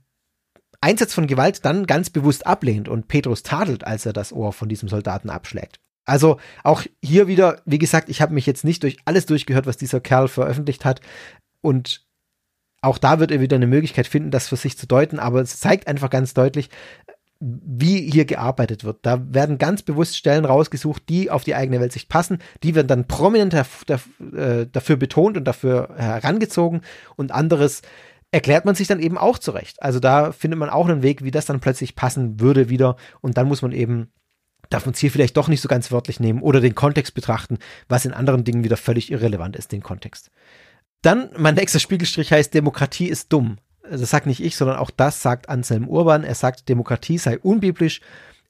Einsatz von Gewalt dann ganz bewusst ablehnt und Petrus tadelt, als er das Ohr von diesem Soldaten abschlägt. Also auch hier wieder, wie gesagt, ich habe mich jetzt nicht durch alles durchgehört, was dieser Kerl veröffentlicht hat und auch da wird er wieder eine Möglichkeit finden, das für sich zu deuten, aber es zeigt einfach ganz deutlich, wie hier gearbeitet wird. Da werden ganz bewusst Stellen rausgesucht, die auf die eigene Weltsicht passen. Die werden dann prominent äh, dafür betont und dafür herangezogen und anderes erklärt man sich dann eben auch zurecht. Also da findet man auch einen Weg, wie das dann plötzlich passen würde wieder und dann muss man eben darf man es hier vielleicht doch nicht so ganz wörtlich nehmen oder den Kontext betrachten, was in anderen Dingen wieder völlig irrelevant ist, den Kontext. Dann mein nächster Spiegelstrich heißt Demokratie ist dumm das sagt nicht ich, sondern auch das sagt Anselm Urban. Er sagt, Demokratie sei unbiblisch.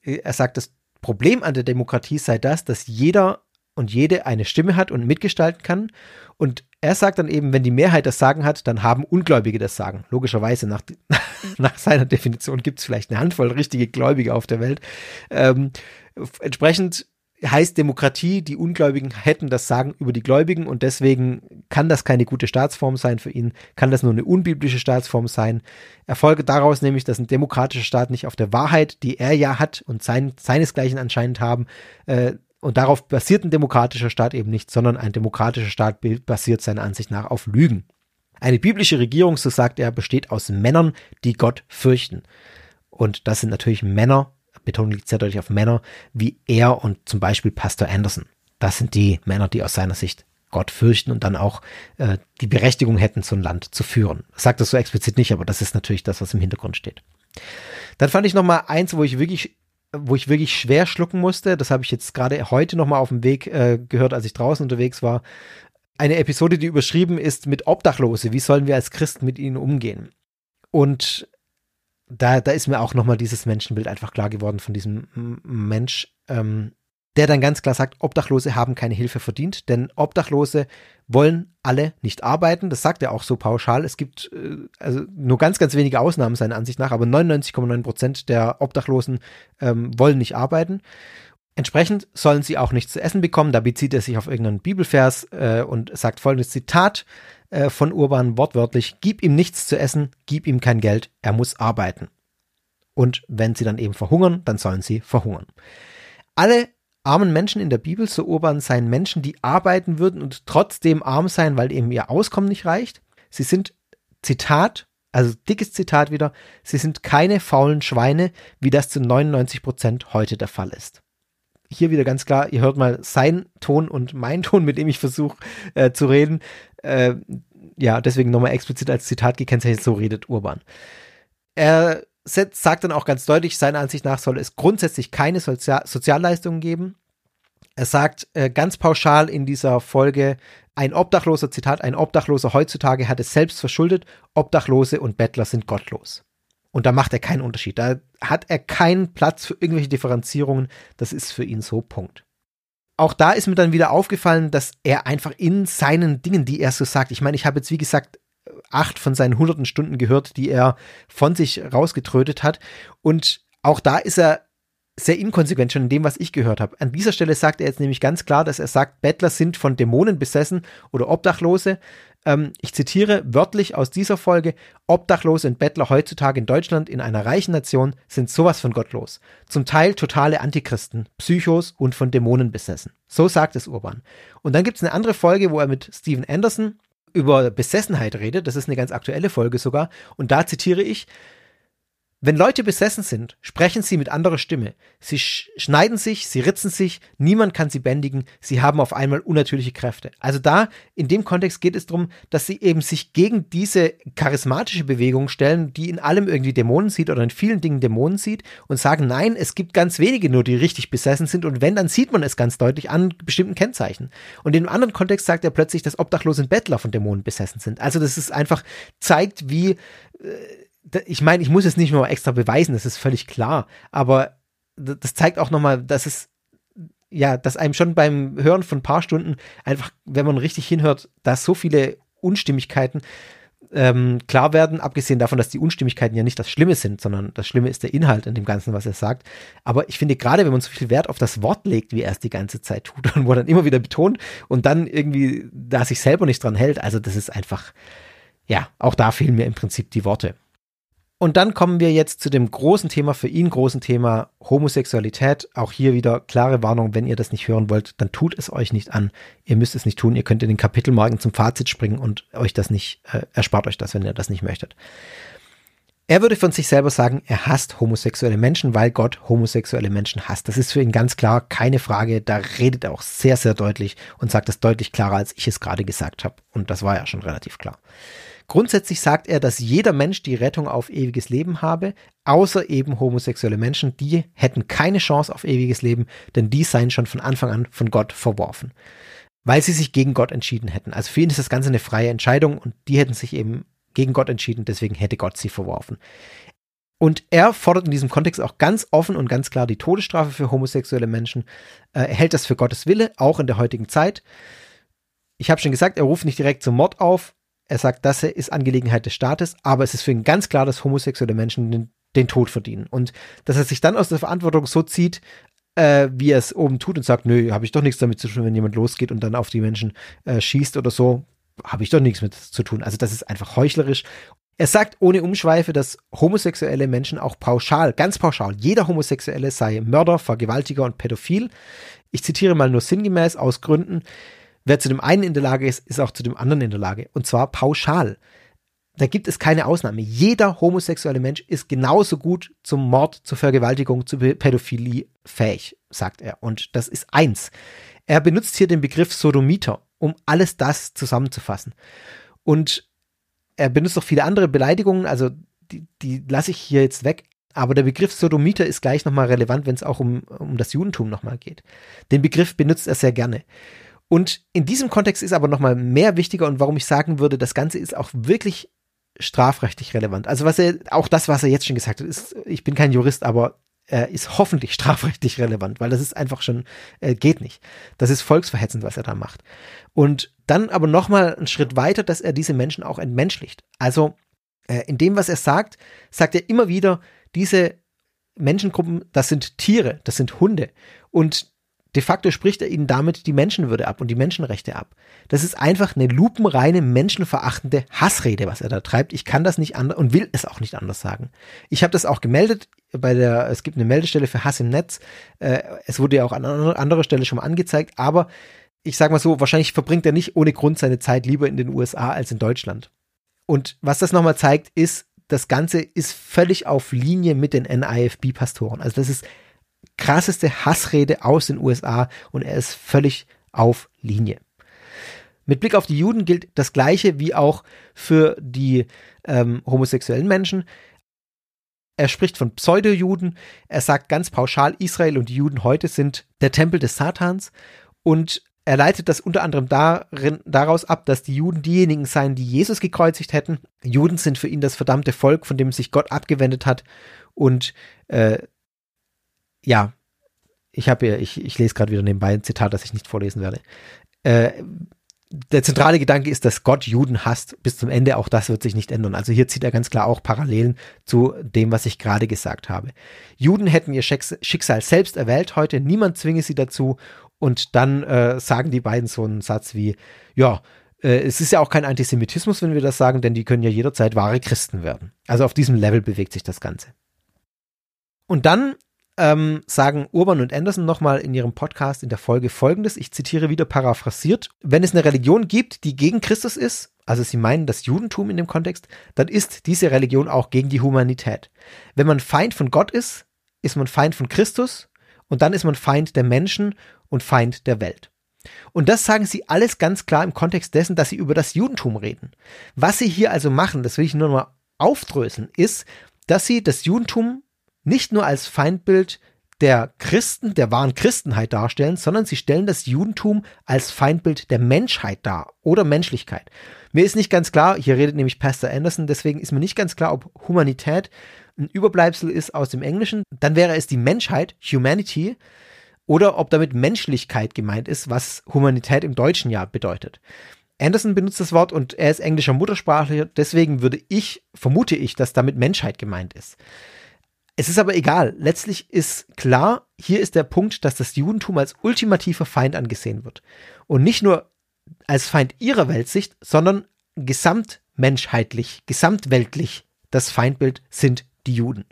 Er sagt, das Problem an der Demokratie sei das, dass jeder und jede eine Stimme hat und mitgestalten kann. Und er sagt dann eben, wenn die Mehrheit das Sagen hat, dann haben Ungläubige das Sagen. Logischerweise, nach, [LAUGHS] nach seiner Definition gibt es vielleicht eine Handvoll richtige Gläubige auf der Welt. Ähm, entsprechend heißt Demokratie, die Ungläubigen hätten das Sagen über die Gläubigen und deswegen kann das keine gute Staatsform sein für ihn, kann das nur eine unbiblische Staatsform sein. Erfolge daraus nämlich, dass ein demokratischer Staat nicht auf der Wahrheit, die er ja hat und sein, seinesgleichen anscheinend haben, äh, und darauf basiert ein demokratischer Staat eben nicht, sondern ein demokratischer Staat basiert seiner Ansicht nach auf Lügen. Eine biblische Regierung, so sagt er, besteht aus Männern, die Gott fürchten. Und das sind natürlich Männer, Betonung liegt sehr deutlich auf Männer, wie er und zum Beispiel Pastor Anderson. Das sind die Männer, die aus seiner Sicht Gott fürchten und dann auch äh, die Berechtigung hätten, so ein Land zu führen. sagt das so explizit nicht, aber das ist natürlich das, was im Hintergrund steht. Dann fand ich noch mal eins, wo ich wirklich wo ich wirklich schwer schlucken musste. Das habe ich jetzt gerade heute noch mal auf dem Weg äh, gehört, als ich draußen unterwegs war. Eine Episode, die überschrieben ist mit Obdachlose. Wie sollen wir als Christen mit ihnen umgehen? Und da, da ist mir auch nochmal dieses Menschenbild einfach klar geworden von diesem Mensch, ähm, der dann ganz klar sagt, Obdachlose haben keine Hilfe verdient, denn Obdachlose wollen alle nicht arbeiten. Das sagt er auch so pauschal. Es gibt äh, also nur ganz, ganz wenige Ausnahmen seiner Ansicht nach, aber 99,9 Prozent der Obdachlosen ähm, wollen nicht arbeiten. Entsprechend sollen sie auch nichts zu essen bekommen. Da bezieht er sich auf irgendeinen Bibelvers äh, und sagt folgendes Zitat äh, von Urban wortwörtlich, gib ihm nichts zu essen, gib ihm kein Geld, er muss arbeiten. Und wenn sie dann eben verhungern, dann sollen sie verhungern. Alle armen Menschen in der Bibel, so Urban, seien Menschen, die arbeiten würden und trotzdem arm sein, weil eben ihr Auskommen nicht reicht. Sie sind, Zitat, Also dickes Zitat wieder, sie sind keine faulen Schweine, wie das zu 99 Prozent heute der Fall ist. Hier wieder ganz klar, ihr hört mal sein Ton und mein Ton, mit dem ich versuche äh, zu reden. Äh, ja, deswegen nochmal explizit als Zitat gekennzeichnet, so redet Urban. Er sagt dann auch ganz deutlich, seiner Ansicht nach soll es grundsätzlich keine Sozial Sozialleistungen geben. Er sagt äh, ganz pauschal in dieser Folge, ein Obdachloser, Zitat, ein Obdachloser heutzutage hat es selbst verschuldet, Obdachlose und Bettler sind gottlos. Und da macht er keinen Unterschied. Da hat er keinen Platz für irgendwelche Differenzierungen. Das ist für ihn so Punkt. Auch da ist mir dann wieder aufgefallen, dass er einfach in seinen Dingen, die er so sagt, ich meine, ich habe jetzt wie gesagt acht von seinen hunderten Stunden gehört, die er von sich rausgetrötet hat. Und auch da ist er sehr inkonsequent schon in dem, was ich gehört habe. An dieser Stelle sagt er jetzt nämlich ganz klar, dass er sagt, Bettler sind von Dämonen besessen oder Obdachlose. Ähm, ich zitiere wörtlich aus dieser Folge, Obdachlose und Bettler heutzutage in Deutschland in einer reichen Nation sind sowas von gottlos. Zum Teil totale Antichristen, Psychos und von Dämonen besessen. So sagt es Urban. Und dann gibt es eine andere Folge, wo er mit Steven Anderson über Besessenheit redet, das ist eine ganz aktuelle Folge sogar, und da zitiere ich, wenn Leute besessen sind, sprechen sie mit anderer Stimme. Sie sch schneiden sich, sie ritzen sich, niemand kann sie bändigen, sie haben auf einmal unnatürliche Kräfte. Also da, in dem Kontext geht es darum, dass sie eben sich gegen diese charismatische Bewegung stellen, die in allem irgendwie Dämonen sieht oder in vielen Dingen Dämonen sieht und sagen, nein, es gibt ganz wenige nur, die richtig besessen sind und wenn, dann sieht man es ganz deutlich an bestimmten Kennzeichen. Und in einem anderen Kontext sagt er plötzlich, dass Obdachlose und Bettler von Dämonen besessen sind. Also das ist einfach, zeigt, wie äh, ich meine, ich muss es nicht mehr extra beweisen, das ist völlig klar, aber das zeigt auch nochmal, dass es, ja, dass einem schon beim Hören von ein paar Stunden einfach, wenn man richtig hinhört, da so viele Unstimmigkeiten ähm, klar werden, abgesehen davon, dass die Unstimmigkeiten ja nicht das Schlimme sind, sondern das Schlimme ist der Inhalt in dem Ganzen, was er sagt. Aber ich finde, gerade wenn man so viel Wert auf das Wort legt, wie er es die ganze Zeit tut [LAUGHS] und wo er dann immer wieder betont und dann irgendwie da sich selber nicht dran hält, also das ist einfach, ja, auch da fehlen mir im Prinzip die Worte. Und dann kommen wir jetzt zu dem großen Thema, für ihn großen Thema Homosexualität. Auch hier wieder klare Warnung, wenn ihr das nicht hören wollt, dann tut es euch nicht an. Ihr müsst es nicht tun. Ihr könnt in den Kapitelmarken zum Fazit springen und euch das nicht, äh, erspart euch das, wenn ihr das nicht möchtet. Er würde von sich selber sagen, er hasst homosexuelle Menschen, weil Gott homosexuelle Menschen hasst. Das ist für ihn ganz klar, keine Frage. Da redet er auch sehr, sehr deutlich und sagt das deutlich klarer, als ich es gerade gesagt habe. Und das war ja schon relativ klar. Grundsätzlich sagt er, dass jeder Mensch die Rettung auf ewiges Leben habe, außer eben homosexuelle Menschen, die hätten keine Chance auf ewiges Leben, denn die seien schon von Anfang an von Gott verworfen, weil sie sich gegen Gott entschieden hätten. Also für ihn ist das Ganze eine freie Entscheidung und die hätten sich eben gegen Gott entschieden, deswegen hätte Gott sie verworfen. Und er fordert in diesem Kontext auch ganz offen und ganz klar die Todesstrafe für homosexuelle Menschen. Er hält das für Gottes Wille, auch in der heutigen Zeit. Ich habe schon gesagt, er ruft nicht direkt zum Mord auf, er sagt, das ist Angelegenheit des Staates, aber es ist für ihn ganz klar, dass homosexuelle Menschen den, den Tod verdienen. Und dass er sich dann aus der Verantwortung so zieht, äh, wie er es oben tut und sagt, nö, habe ich doch nichts damit zu tun, wenn jemand losgeht und dann auf die Menschen äh, schießt oder so, habe ich doch nichts mit zu tun. Also das ist einfach heuchlerisch. Er sagt ohne Umschweife, dass homosexuelle Menschen auch pauschal, ganz pauschal, jeder Homosexuelle sei Mörder, Vergewaltiger und Pädophil. Ich zitiere mal nur sinngemäß aus Gründen, Wer zu dem einen in der Lage ist, ist auch zu dem anderen in der Lage. Und zwar pauschal. Da gibt es keine Ausnahme. Jeder homosexuelle Mensch ist genauso gut zum Mord, zur Vergewaltigung, zur Pädophilie fähig, sagt er. Und das ist eins. Er benutzt hier den Begriff Sodomiter, um alles das zusammenzufassen. Und er benutzt auch viele andere Beleidigungen, also die, die lasse ich hier jetzt weg. Aber der Begriff Sodomiter ist gleich nochmal relevant, wenn es auch um, um das Judentum nochmal geht. Den Begriff benutzt er sehr gerne. Und in diesem Kontext ist aber nochmal mehr wichtiger und warum ich sagen würde, das Ganze ist auch wirklich strafrechtlich relevant. Also was er, auch das, was er jetzt schon gesagt hat, ist, ich bin kein Jurist, aber er ist hoffentlich [LAUGHS] strafrechtlich relevant, weil das ist einfach schon, äh, geht nicht. Das ist volksverhetzend, was er da macht. Und dann aber nochmal einen Schritt weiter, dass er diese Menschen auch entmenschlicht. Also äh, in dem, was er sagt, sagt er immer wieder, diese Menschengruppen, das sind Tiere, das sind Hunde. Und De facto spricht er ihnen damit die Menschenwürde ab und die Menschenrechte ab. Das ist einfach eine lupenreine, menschenverachtende Hassrede, was er da treibt. Ich kann das nicht anders und will es auch nicht anders sagen. Ich habe das auch gemeldet bei der, es gibt eine Meldestelle für Hass im Netz. Äh, es wurde ja auch an anderer Stelle schon mal angezeigt, aber ich sage mal so, wahrscheinlich verbringt er nicht ohne Grund seine Zeit lieber in den USA als in Deutschland. Und was das nochmal zeigt, ist, das Ganze ist völlig auf Linie mit den NIFB-Pastoren. Also das ist krasseste Hassrede aus den USA und er ist völlig auf Linie. Mit Blick auf die Juden gilt das Gleiche wie auch für die ähm, homosexuellen Menschen. Er spricht von Pseudo-Juden. Er sagt ganz pauschal, Israel und die Juden heute sind der Tempel des Satans. Und er leitet das unter anderem darin, daraus ab, dass die Juden diejenigen seien, die Jesus gekreuzigt hätten. Juden sind für ihn das verdammte Volk, von dem sich Gott abgewendet hat. Und äh, ja, ich habe ich, ich lese gerade wieder nebenbei ein Zitat, das ich nicht vorlesen werde. Äh, der zentrale Gedanke ist, dass Gott Juden hasst bis zum Ende. Auch das wird sich nicht ändern. Also hier zieht er ganz klar auch Parallelen zu dem, was ich gerade gesagt habe. Juden hätten ihr Schicksal selbst erwählt heute. Niemand zwinge sie dazu. Und dann äh, sagen die beiden so einen Satz wie, ja, äh, es ist ja auch kein Antisemitismus, wenn wir das sagen, denn die können ja jederzeit wahre Christen werden. Also auf diesem Level bewegt sich das Ganze. Und dann ähm, sagen Urban und Anderson nochmal in ihrem Podcast in der Folge folgendes, ich zitiere wieder paraphrasiert, wenn es eine Religion gibt, die gegen Christus ist, also sie meinen das Judentum in dem Kontext, dann ist diese Religion auch gegen die Humanität. Wenn man Feind von Gott ist, ist man Feind von Christus und dann ist man Feind der Menschen und Feind der Welt. Und das sagen sie alles ganz klar im Kontext dessen, dass sie über das Judentum reden. Was sie hier also machen, das will ich nur mal aufdröseln, ist, dass sie das Judentum nicht nur als Feindbild der Christen, der wahren Christenheit darstellen, sondern sie stellen das Judentum als Feindbild der Menschheit dar oder Menschlichkeit. Mir ist nicht ganz klar, hier redet nämlich Pastor Anderson, deswegen ist mir nicht ganz klar, ob Humanität ein Überbleibsel ist aus dem Englischen. Dann wäre es die Menschheit, Humanity, oder ob damit Menschlichkeit gemeint ist, was Humanität im Deutschen ja bedeutet. Anderson benutzt das Wort und er ist englischer Muttersprachler, deswegen würde ich, vermute ich, dass damit Menschheit gemeint ist. Es ist aber egal. Letztlich ist klar, hier ist der Punkt, dass das Judentum als ultimativer Feind angesehen wird. Und nicht nur als Feind ihrer Weltsicht, sondern gesamtmenschheitlich, gesamtweltlich das Feindbild sind die Juden.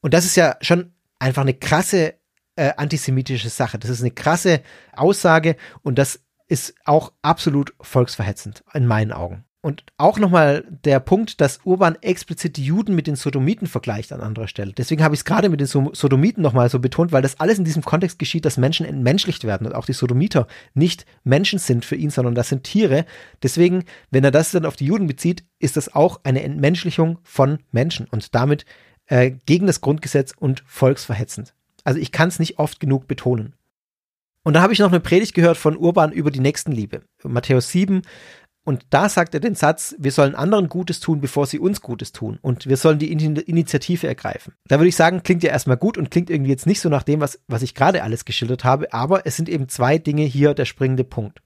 Und das ist ja schon einfach eine krasse äh, antisemitische Sache. Das ist eine krasse Aussage und das ist auch absolut volksverhetzend in meinen Augen. Und auch nochmal der Punkt, dass Urban explizit die Juden mit den Sodomiten vergleicht an anderer Stelle. Deswegen habe ich es gerade mit den Sodomiten nochmal so betont, weil das alles in diesem Kontext geschieht, dass Menschen entmenschlicht werden und auch die Sodomiter nicht Menschen sind für ihn, sondern das sind Tiere. Deswegen, wenn er das dann auf die Juden bezieht, ist das auch eine Entmenschlichung von Menschen und damit äh, gegen das Grundgesetz und volksverhetzend. Also ich kann es nicht oft genug betonen. Und da habe ich noch eine Predigt gehört von Urban über die Nächstenliebe. Matthäus 7, und da sagt er den Satz, wir sollen anderen Gutes tun, bevor sie uns Gutes tun. Und wir sollen die Initiative ergreifen. Da würde ich sagen, klingt ja erstmal gut und klingt irgendwie jetzt nicht so nach dem, was, was ich gerade alles geschildert habe. Aber es sind eben zwei Dinge hier der springende Punkt.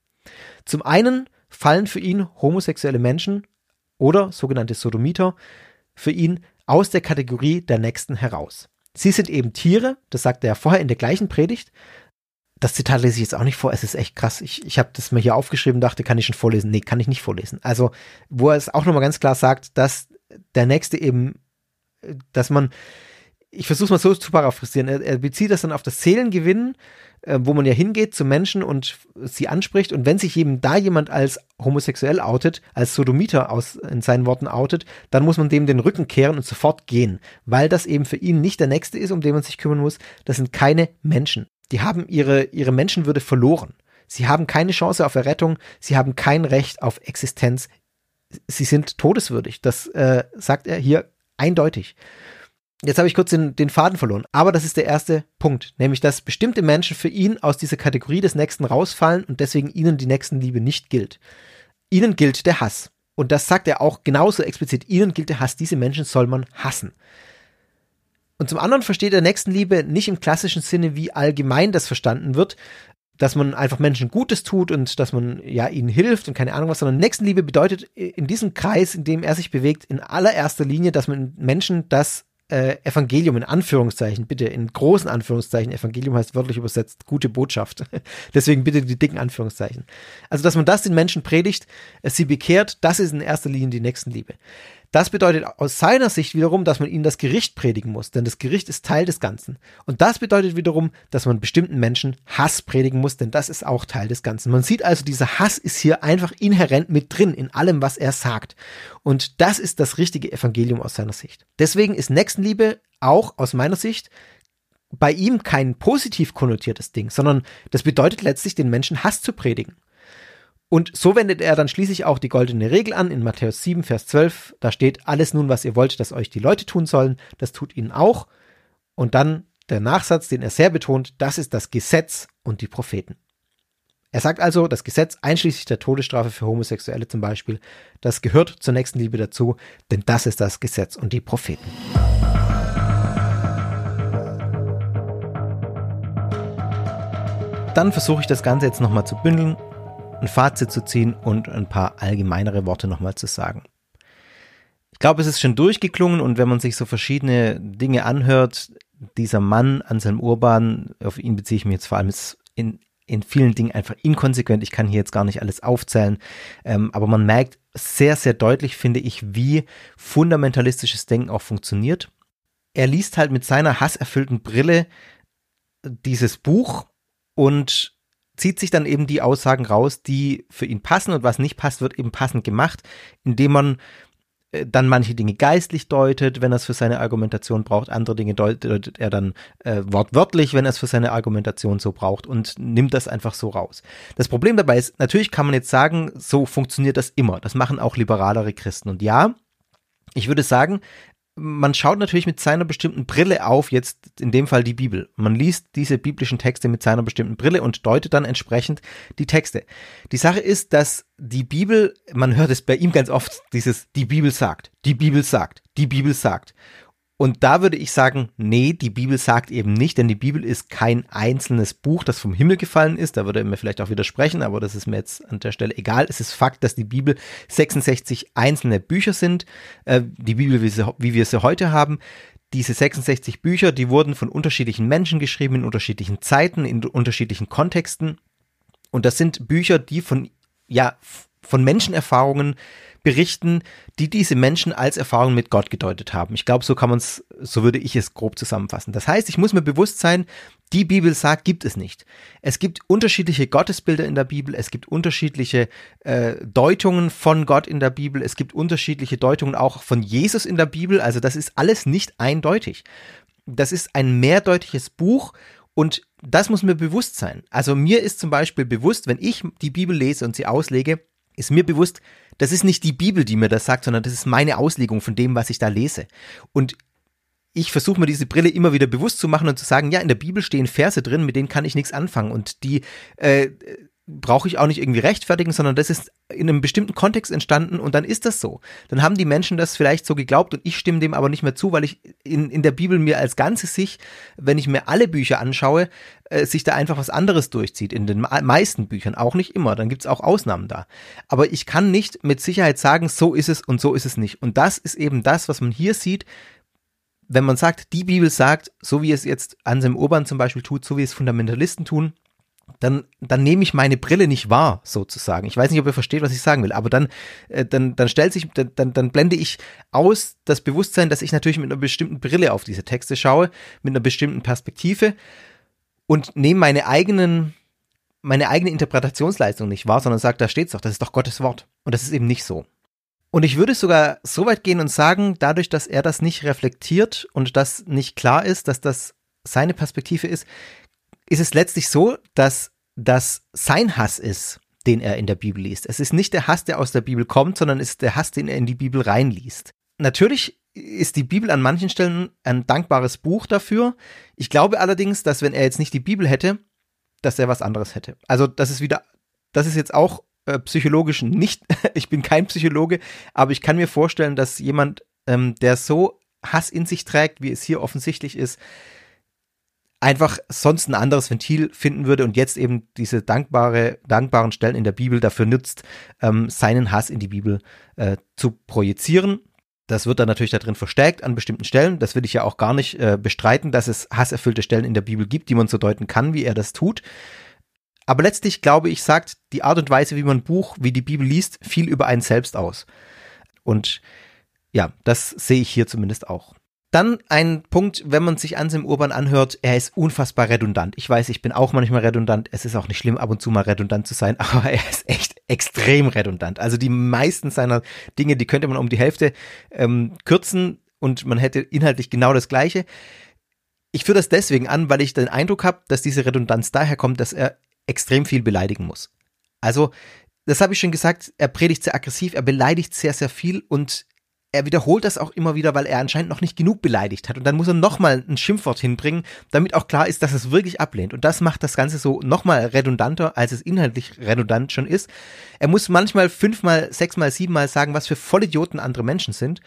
Zum einen fallen für ihn homosexuelle Menschen oder sogenannte Sodomiter für ihn aus der Kategorie der Nächsten heraus. Sie sind eben Tiere, das sagt er vorher in der gleichen Predigt, das Zitat lese ich jetzt auch nicht vor. Es ist echt krass. Ich, ich habe das mal hier aufgeschrieben, dachte, kann ich schon vorlesen? Nee, kann ich nicht vorlesen. Also, wo er es auch nochmal ganz klar sagt, dass der nächste eben, dass man, ich versuche es mal so zu paraphrasieren, er, er, bezieht das dann auf das Seelengewinnen, äh, wo man ja hingeht zu Menschen und sie anspricht. Und wenn sich eben da jemand als homosexuell outet, als Sodomiter aus, in seinen Worten outet, dann muss man dem den Rücken kehren und sofort gehen, weil das eben für ihn nicht der Nächste ist, um den man sich kümmern muss. Das sind keine Menschen die haben ihre, ihre Menschenwürde verloren. Sie haben keine Chance auf Errettung, sie haben kein Recht auf Existenz. Sie sind todeswürdig. Das äh, sagt er hier eindeutig. Jetzt habe ich kurz den, den Faden verloren, aber das ist der erste Punkt, nämlich dass bestimmte Menschen für ihn aus dieser Kategorie des Nächsten rausfallen und deswegen ihnen die Nächstenliebe nicht gilt. Ihnen gilt der Hass. Und das sagt er auch genauso explizit. Ihnen gilt der Hass. Diese Menschen soll man hassen. Und zum anderen versteht er Nächstenliebe nicht im klassischen Sinne, wie allgemein das verstanden wird, dass man einfach Menschen Gutes tut und dass man ja ihnen hilft und keine Ahnung was, sondern Nächstenliebe bedeutet in diesem Kreis, in dem er sich bewegt, in allererster Linie, dass man Menschen das äh, Evangelium in Anführungszeichen, bitte in großen Anführungszeichen, Evangelium heißt wörtlich übersetzt gute Botschaft. [LAUGHS] Deswegen bitte die dicken Anführungszeichen. Also, dass man das den Menschen predigt, sie bekehrt, das ist in erster Linie die Nächstenliebe. Das bedeutet aus seiner Sicht wiederum, dass man ihnen das Gericht predigen muss, denn das Gericht ist Teil des Ganzen. Und das bedeutet wiederum, dass man bestimmten Menschen Hass predigen muss, denn das ist auch Teil des Ganzen. Man sieht also, dieser Hass ist hier einfach inhärent mit drin in allem, was er sagt. Und das ist das richtige Evangelium aus seiner Sicht. Deswegen ist Nächstenliebe auch aus meiner Sicht bei ihm kein positiv konnotiertes Ding, sondern das bedeutet letztlich, den Menschen Hass zu predigen. Und so wendet er dann schließlich auch die goldene Regel an in Matthäus 7, Vers 12. Da steht, alles nun, was ihr wollt, dass euch die Leute tun sollen, das tut ihnen auch. Und dann der Nachsatz, den er sehr betont, das ist das Gesetz und die Propheten. Er sagt also, das Gesetz einschließlich der Todesstrafe für Homosexuelle zum Beispiel, das gehört zur nächsten Liebe dazu, denn das ist das Gesetz und die Propheten. Dann versuche ich das Ganze jetzt nochmal zu bündeln ein Fazit zu ziehen und ein paar allgemeinere Worte nochmal zu sagen. Ich glaube, es ist schon durchgeklungen und wenn man sich so verschiedene Dinge anhört, dieser Mann, Anselm Urban, auf ihn beziehe ich mich jetzt vor allem in, in vielen Dingen einfach inkonsequent. Ich kann hier jetzt gar nicht alles aufzählen, ähm, aber man merkt sehr, sehr deutlich, finde ich, wie fundamentalistisches Denken auch funktioniert. Er liest halt mit seiner hasserfüllten Brille dieses Buch und zieht sich dann eben die Aussagen raus, die für ihn passen und was nicht passt, wird eben passend gemacht, indem man äh, dann manche Dinge geistlich deutet, wenn er es für seine Argumentation braucht, andere Dinge deutet er dann äh, wortwörtlich, wenn er es für seine Argumentation so braucht und nimmt das einfach so raus. Das Problem dabei ist, natürlich kann man jetzt sagen, so funktioniert das immer. Das machen auch liberalere Christen. Und ja, ich würde sagen, man schaut natürlich mit seiner bestimmten Brille auf, jetzt in dem Fall die Bibel. Man liest diese biblischen Texte mit seiner bestimmten Brille und deutet dann entsprechend die Texte. Die Sache ist, dass die Bibel, man hört es bei ihm ganz oft, dieses, die Bibel sagt, die Bibel sagt, die Bibel sagt. Und da würde ich sagen, nee, die Bibel sagt eben nicht, denn die Bibel ist kein einzelnes Buch, das vom Himmel gefallen ist. Da würde er mir vielleicht auch widersprechen, aber das ist mir jetzt an der Stelle egal. Es ist Fakt, dass die Bibel 66 einzelne Bücher sind. Äh, die Bibel, wie, wir sie heute haben. Diese 66 Bücher, die wurden von unterschiedlichen Menschen geschrieben, in unterschiedlichen Zeiten, in unterschiedlichen Kontexten. Und das sind Bücher, die von, ja, von Menschenerfahrungen berichten, die diese Menschen als Erfahrung mit Gott gedeutet haben. Ich glaube, so kann man es, so würde ich es grob zusammenfassen. Das heißt, ich muss mir bewusst sein, die Bibel sagt, gibt es nicht. Es gibt unterschiedliche Gottesbilder in der Bibel, es gibt unterschiedliche äh, Deutungen von Gott in der Bibel, es gibt unterschiedliche Deutungen auch von Jesus in der Bibel. Also das ist alles nicht eindeutig. Das ist ein mehrdeutiges Buch und das muss mir bewusst sein. Also mir ist zum Beispiel bewusst, wenn ich die Bibel lese und sie auslege, ist mir bewusst, das ist nicht die Bibel, die mir das sagt, sondern das ist meine Auslegung von dem, was ich da lese. Und ich versuche mir diese Brille immer wieder bewusst zu machen und zu sagen, ja, in der Bibel stehen Verse drin, mit denen kann ich nichts anfangen. Und die äh, brauche ich auch nicht irgendwie rechtfertigen, sondern das ist in einem bestimmten Kontext entstanden und dann ist das so. Dann haben die Menschen das vielleicht so geglaubt und ich stimme dem aber nicht mehr zu, weil ich in, in der Bibel mir als Ganzes sich, wenn ich mir alle Bücher anschaue, äh, sich da einfach was anderes durchzieht. In den meisten Büchern, auch nicht immer, dann gibt's auch Ausnahmen da. Aber ich kann nicht mit Sicherheit sagen, so ist es und so ist es nicht. Und das ist eben das, was man hier sieht, wenn man sagt, die Bibel sagt, so wie es jetzt Anselm Urban zum Beispiel tut, so wie es Fundamentalisten tun, dann, dann nehme ich meine Brille nicht wahr, sozusagen. Ich weiß nicht, ob ihr versteht, was ich sagen will, aber dann, äh, dann, dann stellt sich, dann, dann blende ich aus das Bewusstsein, dass ich natürlich mit einer bestimmten Brille auf diese Texte schaue, mit einer bestimmten Perspektive und nehme meine eigenen, meine eigene Interpretationsleistung nicht wahr, sondern sage, da steht's doch, das ist doch Gottes Wort. Und das ist eben nicht so. Und ich würde sogar so weit gehen und sagen, dadurch, dass er das nicht reflektiert und das nicht klar ist, dass das seine Perspektive ist, ist es letztlich so, dass das sein Hass ist, den er in der Bibel liest. Es ist nicht der Hass, der aus der Bibel kommt, sondern es ist der Hass, den er in die Bibel reinliest. Natürlich ist die Bibel an manchen Stellen ein dankbares Buch dafür. Ich glaube allerdings, dass wenn er jetzt nicht die Bibel hätte, dass er was anderes hätte. Also das ist wieder, das ist jetzt auch äh, psychologisch nicht, [LAUGHS] ich bin kein Psychologe, aber ich kann mir vorstellen, dass jemand, ähm, der so Hass in sich trägt, wie es hier offensichtlich ist, einfach sonst ein anderes Ventil finden würde und jetzt eben diese dankbare, dankbaren Stellen in der Bibel dafür nutzt, ähm, seinen Hass in die Bibel äh, zu projizieren. Das wird dann natürlich da drin verstärkt an bestimmten Stellen. Das will ich ja auch gar nicht äh, bestreiten, dass es hasserfüllte Stellen in der Bibel gibt, die man so deuten kann, wie er das tut. Aber letztlich glaube ich, sagt die Art und Weise, wie man ein Buch wie die Bibel liest, viel über einen selbst aus. Und ja, das sehe ich hier zumindest auch. Dann ein Punkt, wenn man sich Anselm Urban anhört, er ist unfassbar redundant. Ich weiß, ich bin auch manchmal redundant. Es ist auch nicht schlimm, ab und zu mal redundant zu sein, [LAUGHS] aber er ist echt extrem redundant. Also die meisten seiner Dinge, die könnte man um die Hälfte ähm, kürzen und man hätte inhaltlich genau das Gleiche. Ich führe das deswegen an, weil ich den Eindruck habe, dass diese Redundanz daher kommt, dass er extrem viel beleidigen muss. Also, das habe ich schon gesagt, er predigt sehr aggressiv, er beleidigt sehr, sehr viel und er wiederholt das auch immer wieder, weil er anscheinend noch nicht genug beleidigt hat. Und dann muss er nochmal ein Schimpfwort hinbringen, damit auch klar ist, dass es wirklich ablehnt. Und das macht das Ganze so nochmal redundanter, als es inhaltlich redundant schon ist. Er muss manchmal fünfmal, sechsmal, siebenmal sagen, was für Vollidioten andere Menschen sind,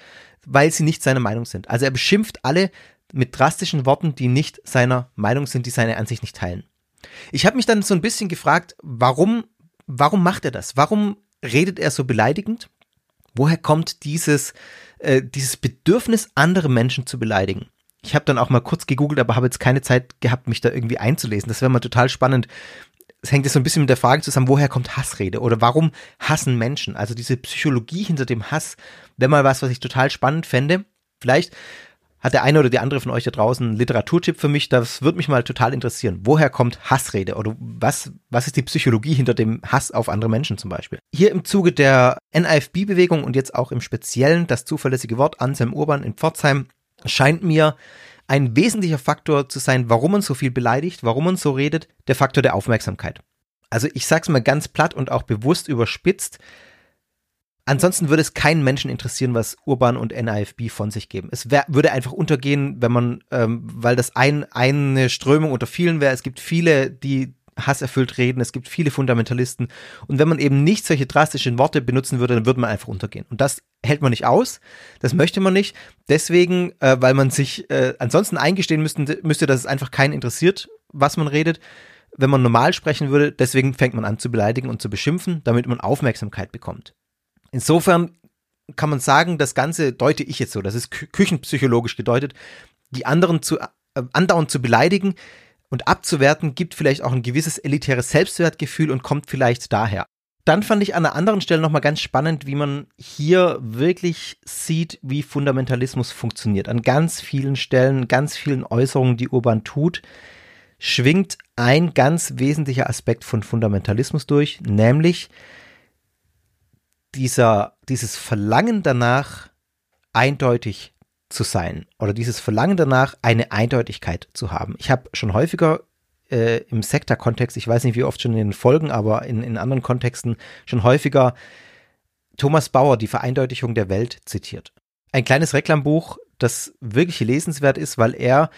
weil sie nicht seiner Meinung sind. Also er beschimpft alle mit drastischen Worten, die nicht seiner Meinung sind, die seine Ansicht nicht teilen. Ich habe mich dann so ein bisschen gefragt, warum, warum macht er das? Warum redet er so beleidigend? Woher kommt dieses, äh, dieses Bedürfnis, andere Menschen zu beleidigen? Ich habe dann auch mal kurz gegoogelt, aber habe jetzt keine Zeit gehabt, mich da irgendwie einzulesen. Das wäre mal total spannend. Es hängt jetzt so ein bisschen mit der Frage zusammen, woher kommt Hassrede oder warum hassen Menschen? Also diese Psychologie hinter dem Hass wäre mal was, was ich total spannend fände. Vielleicht hat der eine oder die andere von euch da draußen einen Literaturtipp für mich? Das würde mich mal total interessieren. Woher kommt Hassrede oder was, was ist die Psychologie hinter dem Hass auf andere Menschen zum Beispiel? Hier im Zuge der NIFB-Bewegung und jetzt auch im Speziellen das zuverlässige Wort Anselm Urban in Pforzheim scheint mir ein wesentlicher Faktor zu sein, warum man so viel beleidigt, warum man so redet, der Faktor der Aufmerksamkeit. Also ich sag's mal ganz platt und auch bewusst überspitzt, Ansonsten würde es keinen Menschen interessieren, was Urban und NIFB von sich geben. Es wär, würde einfach untergehen, wenn man, ähm, weil das ein, eine Strömung unter vielen wäre. Es gibt viele, die hasserfüllt reden, es gibt viele Fundamentalisten. Und wenn man eben nicht solche drastischen Worte benutzen würde, dann würde man einfach untergehen. Und das hält man nicht aus, das möchte man nicht. Deswegen, äh, weil man sich äh, ansonsten eingestehen müsste, müsste, dass es einfach keinen interessiert, was man redet. Wenn man normal sprechen würde, deswegen fängt man an zu beleidigen und zu beschimpfen, damit man Aufmerksamkeit bekommt. Insofern kann man sagen, das Ganze deute ich jetzt so, das ist kü küchenpsychologisch gedeutet, die anderen zu, äh, andauernd zu beleidigen und abzuwerten, gibt vielleicht auch ein gewisses elitäres Selbstwertgefühl und kommt vielleicht daher. Dann fand ich an einer anderen Stelle nochmal ganz spannend, wie man hier wirklich sieht, wie Fundamentalismus funktioniert. An ganz vielen Stellen, ganz vielen Äußerungen, die Urban tut, schwingt ein ganz wesentlicher Aspekt von Fundamentalismus durch, nämlich dieser, dieses Verlangen danach, eindeutig zu sein oder dieses Verlangen danach, eine Eindeutigkeit zu haben. Ich habe schon häufiger äh, im Sektor-Kontext, ich weiß nicht wie oft schon in den Folgen, aber in, in anderen Kontexten schon häufiger Thomas Bauer, die Vereindeutigung der Welt, zitiert. Ein kleines Reklambuch, das wirklich lesenswert ist, weil er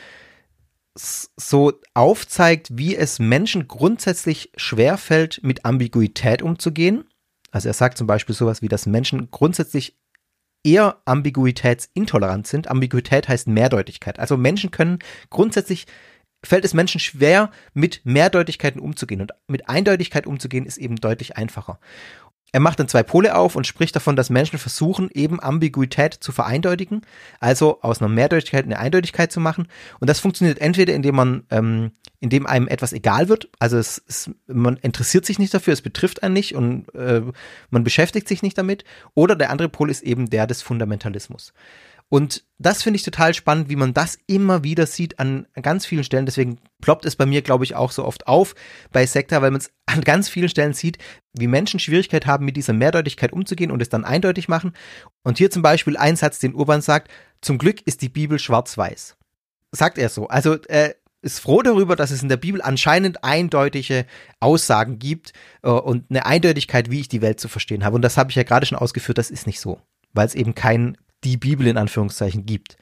so aufzeigt, wie es Menschen grundsätzlich schwerfällt, mit Ambiguität umzugehen also er sagt zum Beispiel sowas wie, dass Menschen grundsätzlich eher ambiguitätsintolerant sind. Ambiguität heißt Mehrdeutigkeit. Also Menschen können grundsätzlich fällt es Menschen schwer, mit Mehrdeutigkeiten umzugehen. Und mit Eindeutigkeit umzugehen ist eben deutlich einfacher. Er macht dann zwei Pole auf und spricht davon, dass Menschen versuchen, eben Ambiguität zu vereindeutigen, also aus einer Mehrdeutigkeit eine Eindeutigkeit zu machen. Und das funktioniert entweder, indem man, ähm, indem einem etwas egal wird, also es, es, man interessiert sich nicht dafür, es betrifft einen nicht und äh, man beschäftigt sich nicht damit, oder der andere Pol ist eben der des Fundamentalismus. Und das finde ich total spannend, wie man das immer wieder sieht an ganz vielen Stellen. Deswegen ploppt es bei mir, glaube ich, auch so oft auf bei Sekta, weil man es [LAUGHS] an ganz vielen Stellen sieht, wie Menschen Schwierigkeit haben, mit dieser Mehrdeutigkeit umzugehen und es dann eindeutig machen. Und hier zum Beispiel ein Satz, den Urban sagt, zum Glück ist die Bibel schwarz-weiß. Sagt er so. Also er ist froh darüber, dass es in der Bibel anscheinend eindeutige Aussagen gibt äh, und eine Eindeutigkeit, wie ich die Welt zu verstehen habe. Und das habe ich ja gerade schon ausgeführt, das ist nicht so, weil es eben kein die Bibel in Anführungszeichen gibt.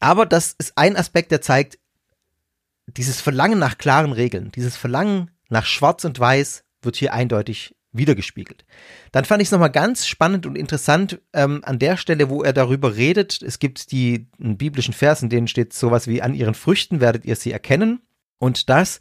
Aber das ist ein Aspekt, der zeigt, dieses Verlangen nach klaren Regeln, dieses Verlangen nach Schwarz und Weiß wird hier eindeutig wiedergespiegelt. Dann fand ich es nochmal ganz spannend und interessant ähm, an der Stelle, wo er darüber redet. Es gibt die biblischen Vers, in denen steht sowas wie, an ihren Früchten werdet ihr sie erkennen. Und das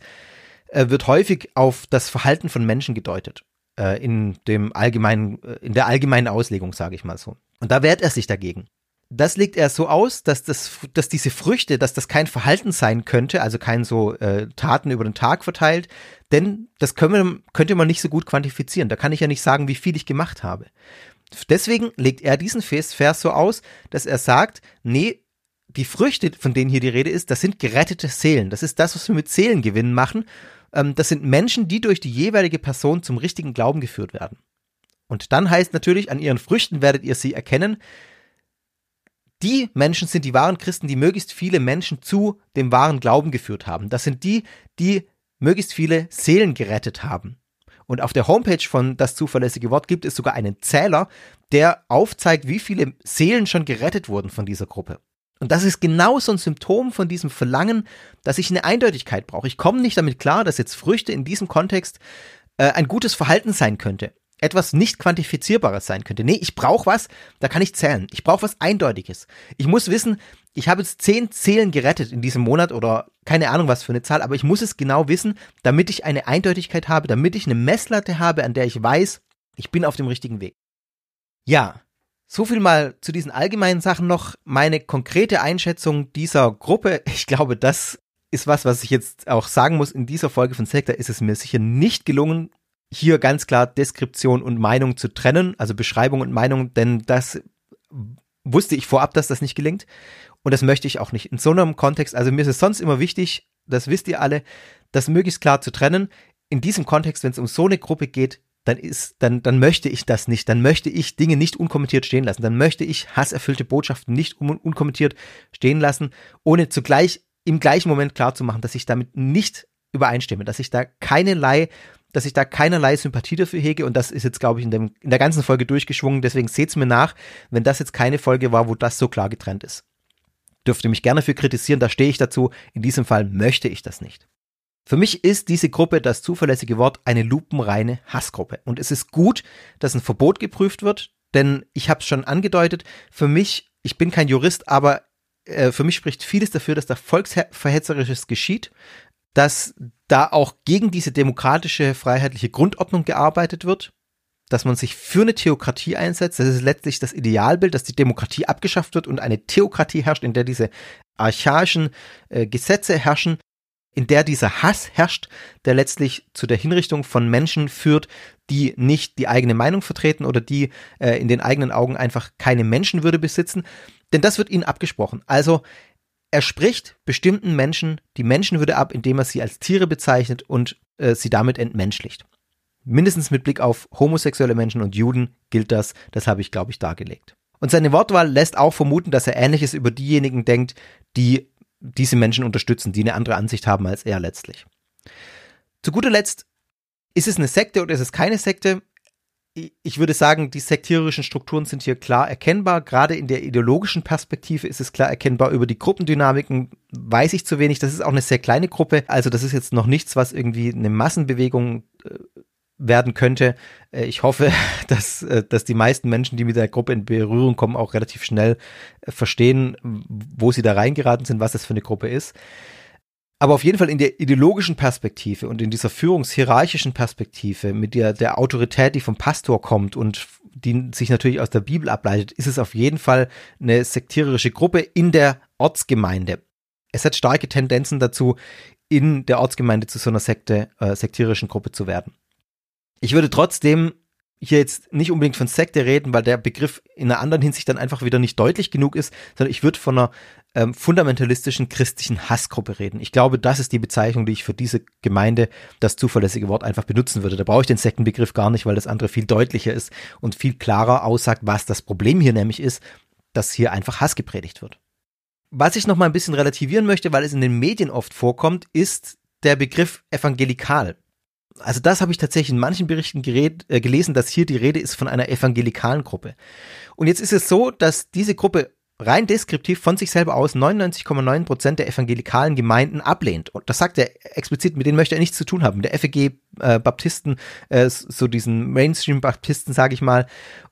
äh, wird häufig auf das Verhalten von Menschen gedeutet. Äh, in dem allgemeinen, äh, in der allgemeinen Auslegung, sage ich mal so. Und da wehrt er sich dagegen. Das legt er so aus, dass, das, dass diese Früchte, dass das kein Verhalten sein könnte, also kein so äh, Taten über den Tag verteilt, denn das können wir, könnte man nicht so gut quantifizieren. Da kann ich ja nicht sagen, wie viel ich gemacht habe. Deswegen legt er diesen Vers so aus, dass er sagt, nee, die Früchte, von denen hier die Rede ist, das sind gerettete Seelen. Das ist das, was wir mit Seelengewinn machen. Ähm, das sind Menschen, die durch die jeweilige Person zum richtigen Glauben geführt werden. Und dann heißt natürlich, an ihren Früchten werdet ihr sie erkennen. Die Menschen sind die wahren Christen, die möglichst viele Menschen zu dem wahren Glauben geführt haben. Das sind die, die möglichst viele Seelen gerettet haben. Und auf der Homepage von Das zuverlässige Wort gibt es sogar einen Zähler, der aufzeigt, wie viele Seelen schon gerettet wurden von dieser Gruppe. Und das ist genau so ein Symptom von diesem Verlangen, dass ich eine Eindeutigkeit brauche. Ich komme nicht damit klar, dass jetzt Früchte in diesem Kontext äh, ein gutes Verhalten sein könnte. Etwas nicht quantifizierbares sein könnte. Nee, ich brauche was, da kann ich zählen. Ich brauche was Eindeutiges. Ich muss wissen, ich habe jetzt zehn Seelen gerettet in diesem Monat oder keine Ahnung was für eine Zahl, aber ich muss es genau wissen, damit ich eine Eindeutigkeit habe, damit ich eine Messlatte habe, an der ich weiß, ich bin auf dem richtigen Weg. Ja, so viel mal zu diesen allgemeinen Sachen noch. Meine konkrete Einschätzung dieser Gruppe, [LAUGHS] ich glaube, das ist was, was ich jetzt auch sagen muss. In dieser Folge von Sektor ist es mir sicher nicht gelungen, hier ganz klar Deskription und Meinung zu trennen, also Beschreibung und Meinung, denn das wusste ich vorab, dass das nicht gelingt. Und das möchte ich auch nicht. In so einem Kontext, also mir ist es sonst immer wichtig, das wisst ihr alle, das möglichst klar zu trennen. In diesem Kontext, wenn es um so eine Gruppe geht, dann ist, dann, dann möchte ich das nicht. Dann möchte ich Dinge nicht unkommentiert stehen lassen. Dann möchte ich hasserfüllte Botschaften nicht un unkommentiert stehen lassen, ohne zugleich im gleichen Moment klar zu machen, dass ich damit nicht übereinstimme, dass ich da keinerlei, dass ich da keinerlei Sympathie dafür hege und das ist jetzt, glaube ich, in, dem, in der ganzen Folge durchgeschwungen. Deswegen seht's mir nach, wenn das jetzt keine Folge war, wo das so klar getrennt ist. Dürft ihr mich gerne für kritisieren, da stehe ich dazu. In diesem Fall möchte ich das nicht. Für mich ist diese Gruppe, das zuverlässige Wort, eine lupenreine Hassgruppe. Und es ist gut, dass ein Verbot geprüft wird, denn ich habe es schon angedeutet, für mich, ich bin kein Jurist, aber äh, für mich spricht vieles dafür, dass da Volksverhetzerisches geschieht, dass da auch gegen diese demokratische, freiheitliche Grundordnung gearbeitet wird, dass man sich für eine Theokratie einsetzt. Das ist letztlich das Idealbild, dass die Demokratie abgeschafft wird und eine Theokratie herrscht, in der diese archaischen äh, Gesetze herrschen in der dieser Hass herrscht, der letztlich zu der Hinrichtung von Menschen führt, die nicht die eigene Meinung vertreten oder die äh, in den eigenen Augen einfach keine Menschenwürde besitzen. Denn das wird ihnen abgesprochen. Also er spricht bestimmten Menschen die Menschenwürde ab, indem er sie als Tiere bezeichnet und äh, sie damit entmenschlicht. Mindestens mit Blick auf homosexuelle Menschen und Juden gilt das, das habe ich, glaube ich, dargelegt. Und seine Wortwahl lässt auch vermuten, dass er Ähnliches über diejenigen denkt, die diese Menschen unterstützen, die eine andere Ansicht haben als er letztlich. Zu guter Letzt, ist es eine Sekte oder ist es keine Sekte? Ich würde sagen, die sektierischen Strukturen sind hier klar erkennbar. Gerade in der ideologischen Perspektive ist es klar erkennbar. Über die Gruppendynamiken weiß ich zu wenig. Das ist auch eine sehr kleine Gruppe. Also das ist jetzt noch nichts, was irgendwie eine Massenbewegung äh, werden könnte. Äh, ich hoffe, [LAUGHS] dass, äh, dass die meisten Menschen, die mit der Gruppe in Berührung kommen, auch relativ schnell verstehen, wo sie da reingeraten sind, was das für eine Gruppe ist. Aber auf jeden Fall in der ideologischen Perspektive und in dieser führungshierarchischen Perspektive mit der, der Autorität, die vom Pastor kommt und die sich natürlich aus der Bibel ableitet, ist es auf jeden Fall eine sektierische Gruppe in der Ortsgemeinde. Es hat starke Tendenzen dazu, in der Ortsgemeinde zu so einer Sekte, äh, sektierischen Gruppe zu werden. Ich würde trotzdem hier jetzt nicht unbedingt von Sekte reden, weil der Begriff in einer anderen Hinsicht dann einfach wieder nicht deutlich genug ist, sondern ich würde von einer ähm, fundamentalistischen christlichen Hassgruppe reden. Ich glaube, das ist die Bezeichnung, die ich für diese Gemeinde, das zuverlässige Wort, einfach benutzen würde. Da brauche ich den Sektenbegriff gar nicht, weil das andere viel deutlicher ist und viel klarer aussagt, was das Problem hier nämlich ist, dass hier einfach Hass gepredigt wird. Was ich noch mal ein bisschen relativieren möchte, weil es in den Medien oft vorkommt, ist der Begriff evangelikal also das habe ich tatsächlich in manchen Berichten gered, äh, gelesen, dass hier die Rede ist von einer evangelikalen Gruppe. Und jetzt ist es so, dass diese Gruppe rein deskriptiv von sich selber aus 99,9 Prozent der evangelikalen Gemeinden ablehnt. Und das sagt er explizit, mit denen möchte er nichts zu tun haben. Der FEG äh, äh, so diesen Mainstream Baptisten, sage ich mal.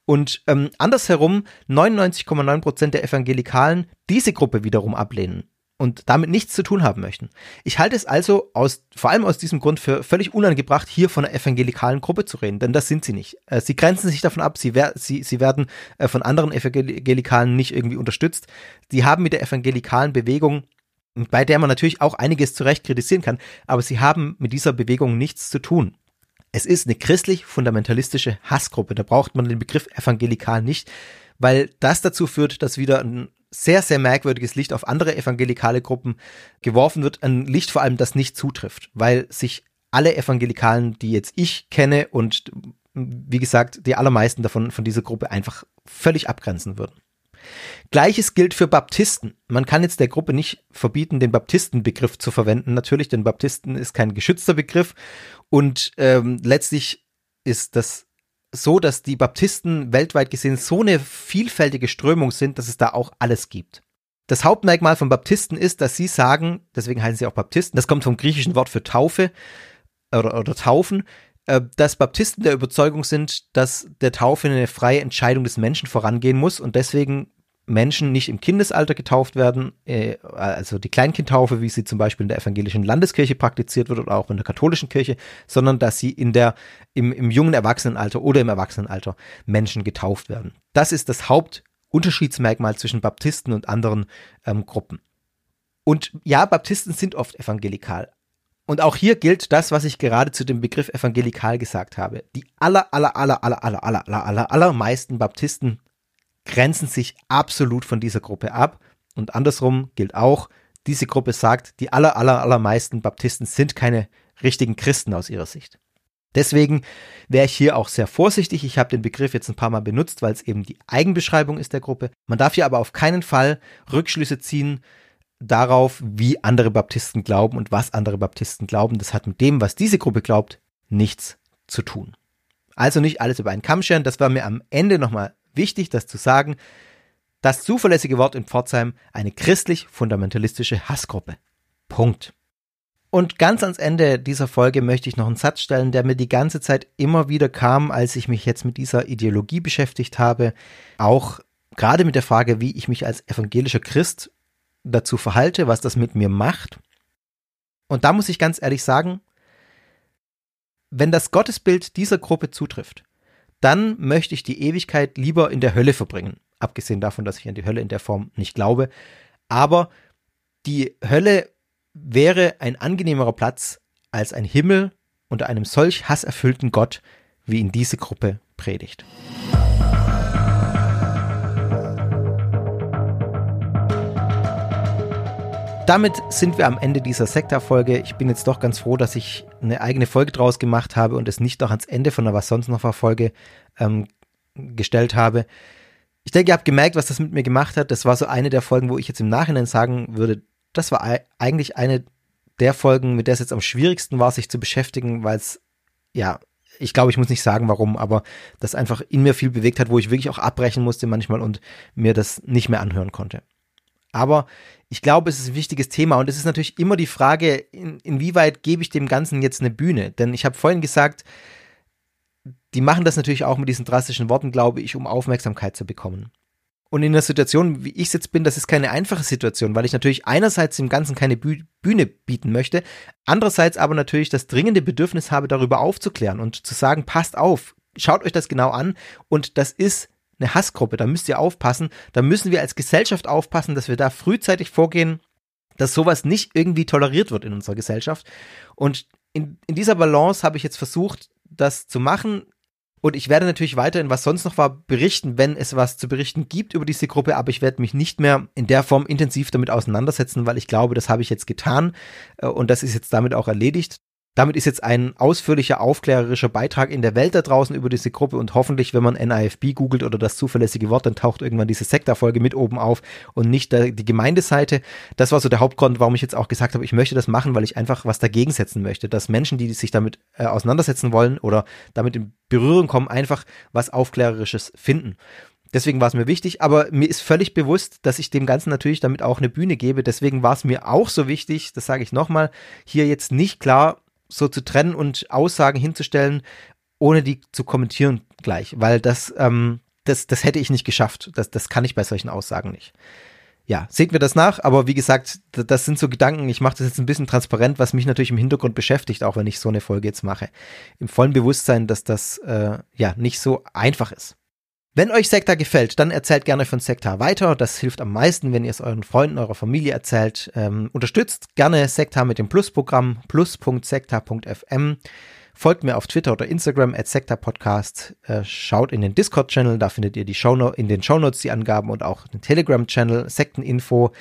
Und ähm, andersherum 99,9 Prozent der Evangelikalen diese Gruppe wiederum ablehnen und damit nichts zu tun haben möchten. Ich halte es also aus, vor allem aus diesem Grund für völlig unangebracht, hier von einer evangelikalen Gruppe zu reden, denn das sind sie nicht. Äh, sie grenzen sich davon ab, sie, sie, sie werden äh, von anderen Evangelikalen nicht irgendwie unterstützt. Sie haben mit der evangelikalen Bewegung bei der man natürlich auch einiges zurecht kritisieren kann, aber sie haben mit dieser Bewegung nichts zu tun. Es ist eine christlich-fundamentalistische Hassgruppe. Da braucht man den Begriff evangelikal nicht, weil das dazu führt, dass wieder ein sehr, sehr merkwürdiges Licht auf andere evangelikale Gruppen geworfen wird. Ein Licht vor allem, das nicht zutrifft, weil sich alle Evangelikalen, die jetzt ich kenne und wie gesagt, die allermeisten davon von dieser Gruppe einfach völlig abgrenzen würden. Gleiches gilt für Baptisten. Man kann jetzt der Gruppe nicht verbieten, den Baptistenbegriff zu verwenden. Natürlich, denn Baptisten ist kein geschützter Begriff und ähm, letztlich ist das so, dass die Baptisten weltweit gesehen so eine vielfältige Strömung sind, dass es da auch alles gibt. Das Hauptmerkmal von Baptisten ist, dass sie sagen, deswegen heißen sie auch Baptisten, das kommt vom griechischen Wort für Taufe oder, oder Taufen, äh, dass Baptisten der Überzeugung sind, dass der Taufe eine freie Entscheidung des Menschen vorangehen muss und deswegen Menschen nicht im Kindesalter getauft werden, äh, also die Kleinkindtaufe, wie sie zum Beispiel in der evangelischen Landeskirche praktiziert wird oder auch in der katholischen Kirche, sondern dass sie in der, im, im jungen Erwachsenenalter oder im Erwachsenenalter Menschen getauft werden. Das ist das Hauptunterschiedsmerkmal zwischen Baptisten und anderen ähm, Gruppen. Und ja, Baptisten sind oft evangelikal. Und auch hier gilt das, was ich gerade zu dem Begriff evangelikal gesagt habe. Die aller, aller, aller, aller, aller, aller, aller, aller, allermeisten Baptisten grenzen sich absolut von dieser Gruppe ab. Und andersrum gilt auch, diese Gruppe sagt, die aller, aller, allermeisten Baptisten sind keine richtigen Christen aus ihrer Sicht. Deswegen wäre ich hier auch sehr vorsichtig. Ich habe den Begriff jetzt ein paar Mal benutzt, weil es eben die Eigenbeschreibung ist der Gruppe. Man darf hier aber auf keinen Fall Rückschlüsse ziehen darauf, wie andere Baptisten glauben und was andere Baptisten glauben. Das hat mit dem, was diese Gruppe glaubt, nichts zu tun. Also nicht alles über einen Kamm scheren. Das war mir am Ende nochmal wichtig, das zu sagen, das zuverlässige Wort in Pforzheim eine christlich-fundamentalistische Hassgruppe. Punkt. Und ganz ans Ende dieser Folge möchte ich noch einen Satz stellen, der mir die ganze Zeit immer wieder kam, als ich mich jetzt mit dieser Ideologie beschäftigt habe. Auch gerade mit der Frage, wie ich mich als evangelischer Christ dazu verhalte, was das mit mir macht. Und da muss ich ganz ehrlich sagen, wenn das Gottesbild dieser Gruppe zutrifft, dann möchte ich die Ewigkeit lieber in der Hölle verbringen. Abgesehen davon, dass ich an die Hölle in der Form nicht glaube. Aber die Hölle wäre ein angenehmerer Platz als ein Himmel unter einem solch hasserfüllten Gott, wie ihn diese Gruppe predigt. Damit sind wir am Ende dieser Sekta-Folge. Ich bin jetzt doch ganz froh, dass ich eine eigene Folge draus gemacht habe und es nicht noch ans Ende von der Was sonst noch Folge ähm, gestellt habe. Ich denke, ihr habt gemerkt, was das mit mir gemacht hat. Das war so eine der Folgen, wo ich jetzt im Nachhinein sagen würde, das war eigentlich eine der Folgen, mit der es jetzt am schwierigsten war, sich zu beschäftigen, weil es, ja, ich glaube, ich muss nicht sagen, warum, aber das einfach in mir viel bewegt hat, wo ich wirklich auch abbrechen musste manchmal und mir das nicht mehr anhören konnte. Aber ich glaube, es ist ein wichtiges Thema und es ist natürlich immer die Frage, in, inwieweit gebe ich dem Ganzen jetzt eine Bühne? Denn ich habe vorhin gesagt, die machen das natürlich auch mit diesen drastischen Worten, glaube ich, um Aufmerksamkeit zu bekommen. Und in der Situation, wie ich es jetzt bin, das ist keine einfache Situation, weil ich natürlich einerseits dem Ganzen keine Bühne bieten möchte, andererseits aber natürlich das dringende Bedürfnis habe, darüber aufzuklären und zu sagen, passt auf, schaut euch das genau an und das ist eine Hassgruppe, da müsst ihr aufpassen. Da müssen wir als Gesellschaft aufpassen, dass wir da frühzeitig vorgehen, dass sowas nicht irgendwie toleriert wird in unserer Gesellschaft. Und in, in dieser Balance habe ich jetzt versucht, das zu machen. Und ich werde natürlich weiterhin, was sonst noch war, berichten, wenn es was zu berichten gibt über diese Gruppe, aber ich werde mich nicht mehr in der Form intensiv damit auseinandersetzen, weil ich glaube, das habe ich jetzt getan äh, und das ist jetzt damit auch erledigt. Damit ist jetzt ein ausführlicher aufklärerischer Beitrag in der Welt da draußen über diese Gruppe und hoffentlich, wenn man NIFB googelt oder das zuverlässige Wort, dann taucht irgendwann diese Sektorfolge mit oben auf und nicht die Gemeindeseite. Das war so der Hauptgrund, warum ich jetzt auch gesagt habe, ich möchte das machen, weil ich einfach was dagegen setzen möchte, dass Menschen, die sich damit äh, auseinandersetzen wollen oder damit in Berührung kommen, einfach was Aufklärerisches finden. Deswegen war es mir wichtig, aber mir ist völlig bewusst, dass ich dem Ganzen natürlich damit auch eine Bühne gebe. Deswegen war es mir auch so wichtig, das sage ich nochmal, hier jetzt nicht klar so zu trennen und Aussagen hinzustellen, ohne die zu kommentieren gleich, weil das, ähm, das, das hätte ich nicht geschafft. Das, das kann ich bei solchen Aussagen nicht. Ja, seht mir das nach, aber wie gesagt, das sind so Gedanken, ich mache das jetzt ein bisschen transparent, was mich natürlich im Hintergrund beschäftigt, auch wenn ich so eine Folge jetzt mache. Im vollen Bewusstsein, dass das äh, ja nicht so einfach ist. Wenn euch Sekta gefällt, dann erzählt gerne von Sekta weiter. Das hilft am meisten, wenn ihr es euren Freunden, eurer Familie erzählt. Ähm, unterstützt gerne Sekta mit dem Plus-Programm plus.sekta.fm. Folgt mir auf Twitter oder Instagram at Sekta Podcast. Äh, schaut in den Discord-Channel, da findet ihr die Show in den Shownotes die Angaben und auch den Telegram-Channel, Sekteninfo.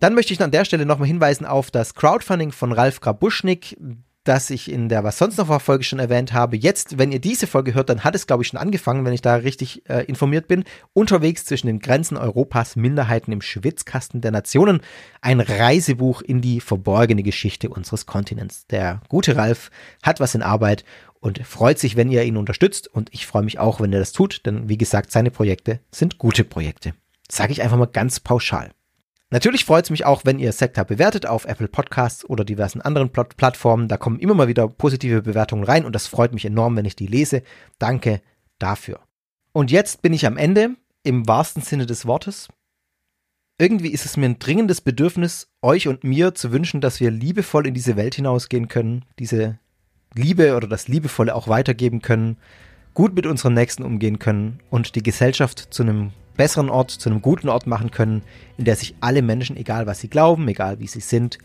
Dann möchte ich an der Stelle nochmal hinweisen auf das Crowdfunding von Ralf Grabuschnik das ich in der Was sonst noch war Folge schon erwähnt habe. Jetzt, wenn ihr diese Folge hört, dann hat es, glaube ich, schon angefangen, wenn ich da richtig äh, informiert bin. Unterwegs zwischen den Grenzen Europas, Minderheiten im Schwitzkasten der Nationen. Ein Reisebuch in die verborgene Geschichte unseres Kontinents. Der gute Ralf hat was in Arbeit und freut sich, wenn ihr ihn unterstützt. Und ich freue mich auch, wenn er das tut, denn wie gesagt, seine Projekte sind gute Projekte. Sage ich einfach mal ganz pauschal. Natürlich freut es mich auch, wenn ihr Sekta bewertet auf Apple Podcasts oder diversen anderen Pl Plattformen. Da kommen immer mal wieder positive Bewertungen rein und das freut mich enorm, wenn ich die lese. Danke dafür. Und jetzt bin ich am Ende, im wahrsten Sinne des Wortes. Irgendwie ist es mir ein dringendes Bedürfnis, euch und mir zu wünschen, dass wir liebevoll in diese Welt hinausgehen können, diese Liebe oder das Liebevolle auch weitergeben können, gut mit unseren Nächsten umgehen können und die Gesellschaft zu einem besseren Ort, zu einem guten Ort machen können, in der sich alle Menschen, egal was sie glauben, egal wie sie sind,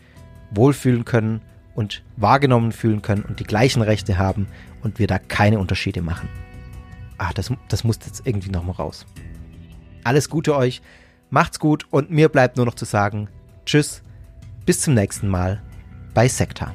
wohlfühlen können und wahrgenommen fühlen können und die gleichen Rechte haben und wir da keine Unterschiede machen. Ach, das, das muss jetzt irgendwie nochmal raus. Alles Gute euch, macht's gut und mir bleibt nur noch zu sagen, tschüss, bis zum nächsten Mal bei Sekta.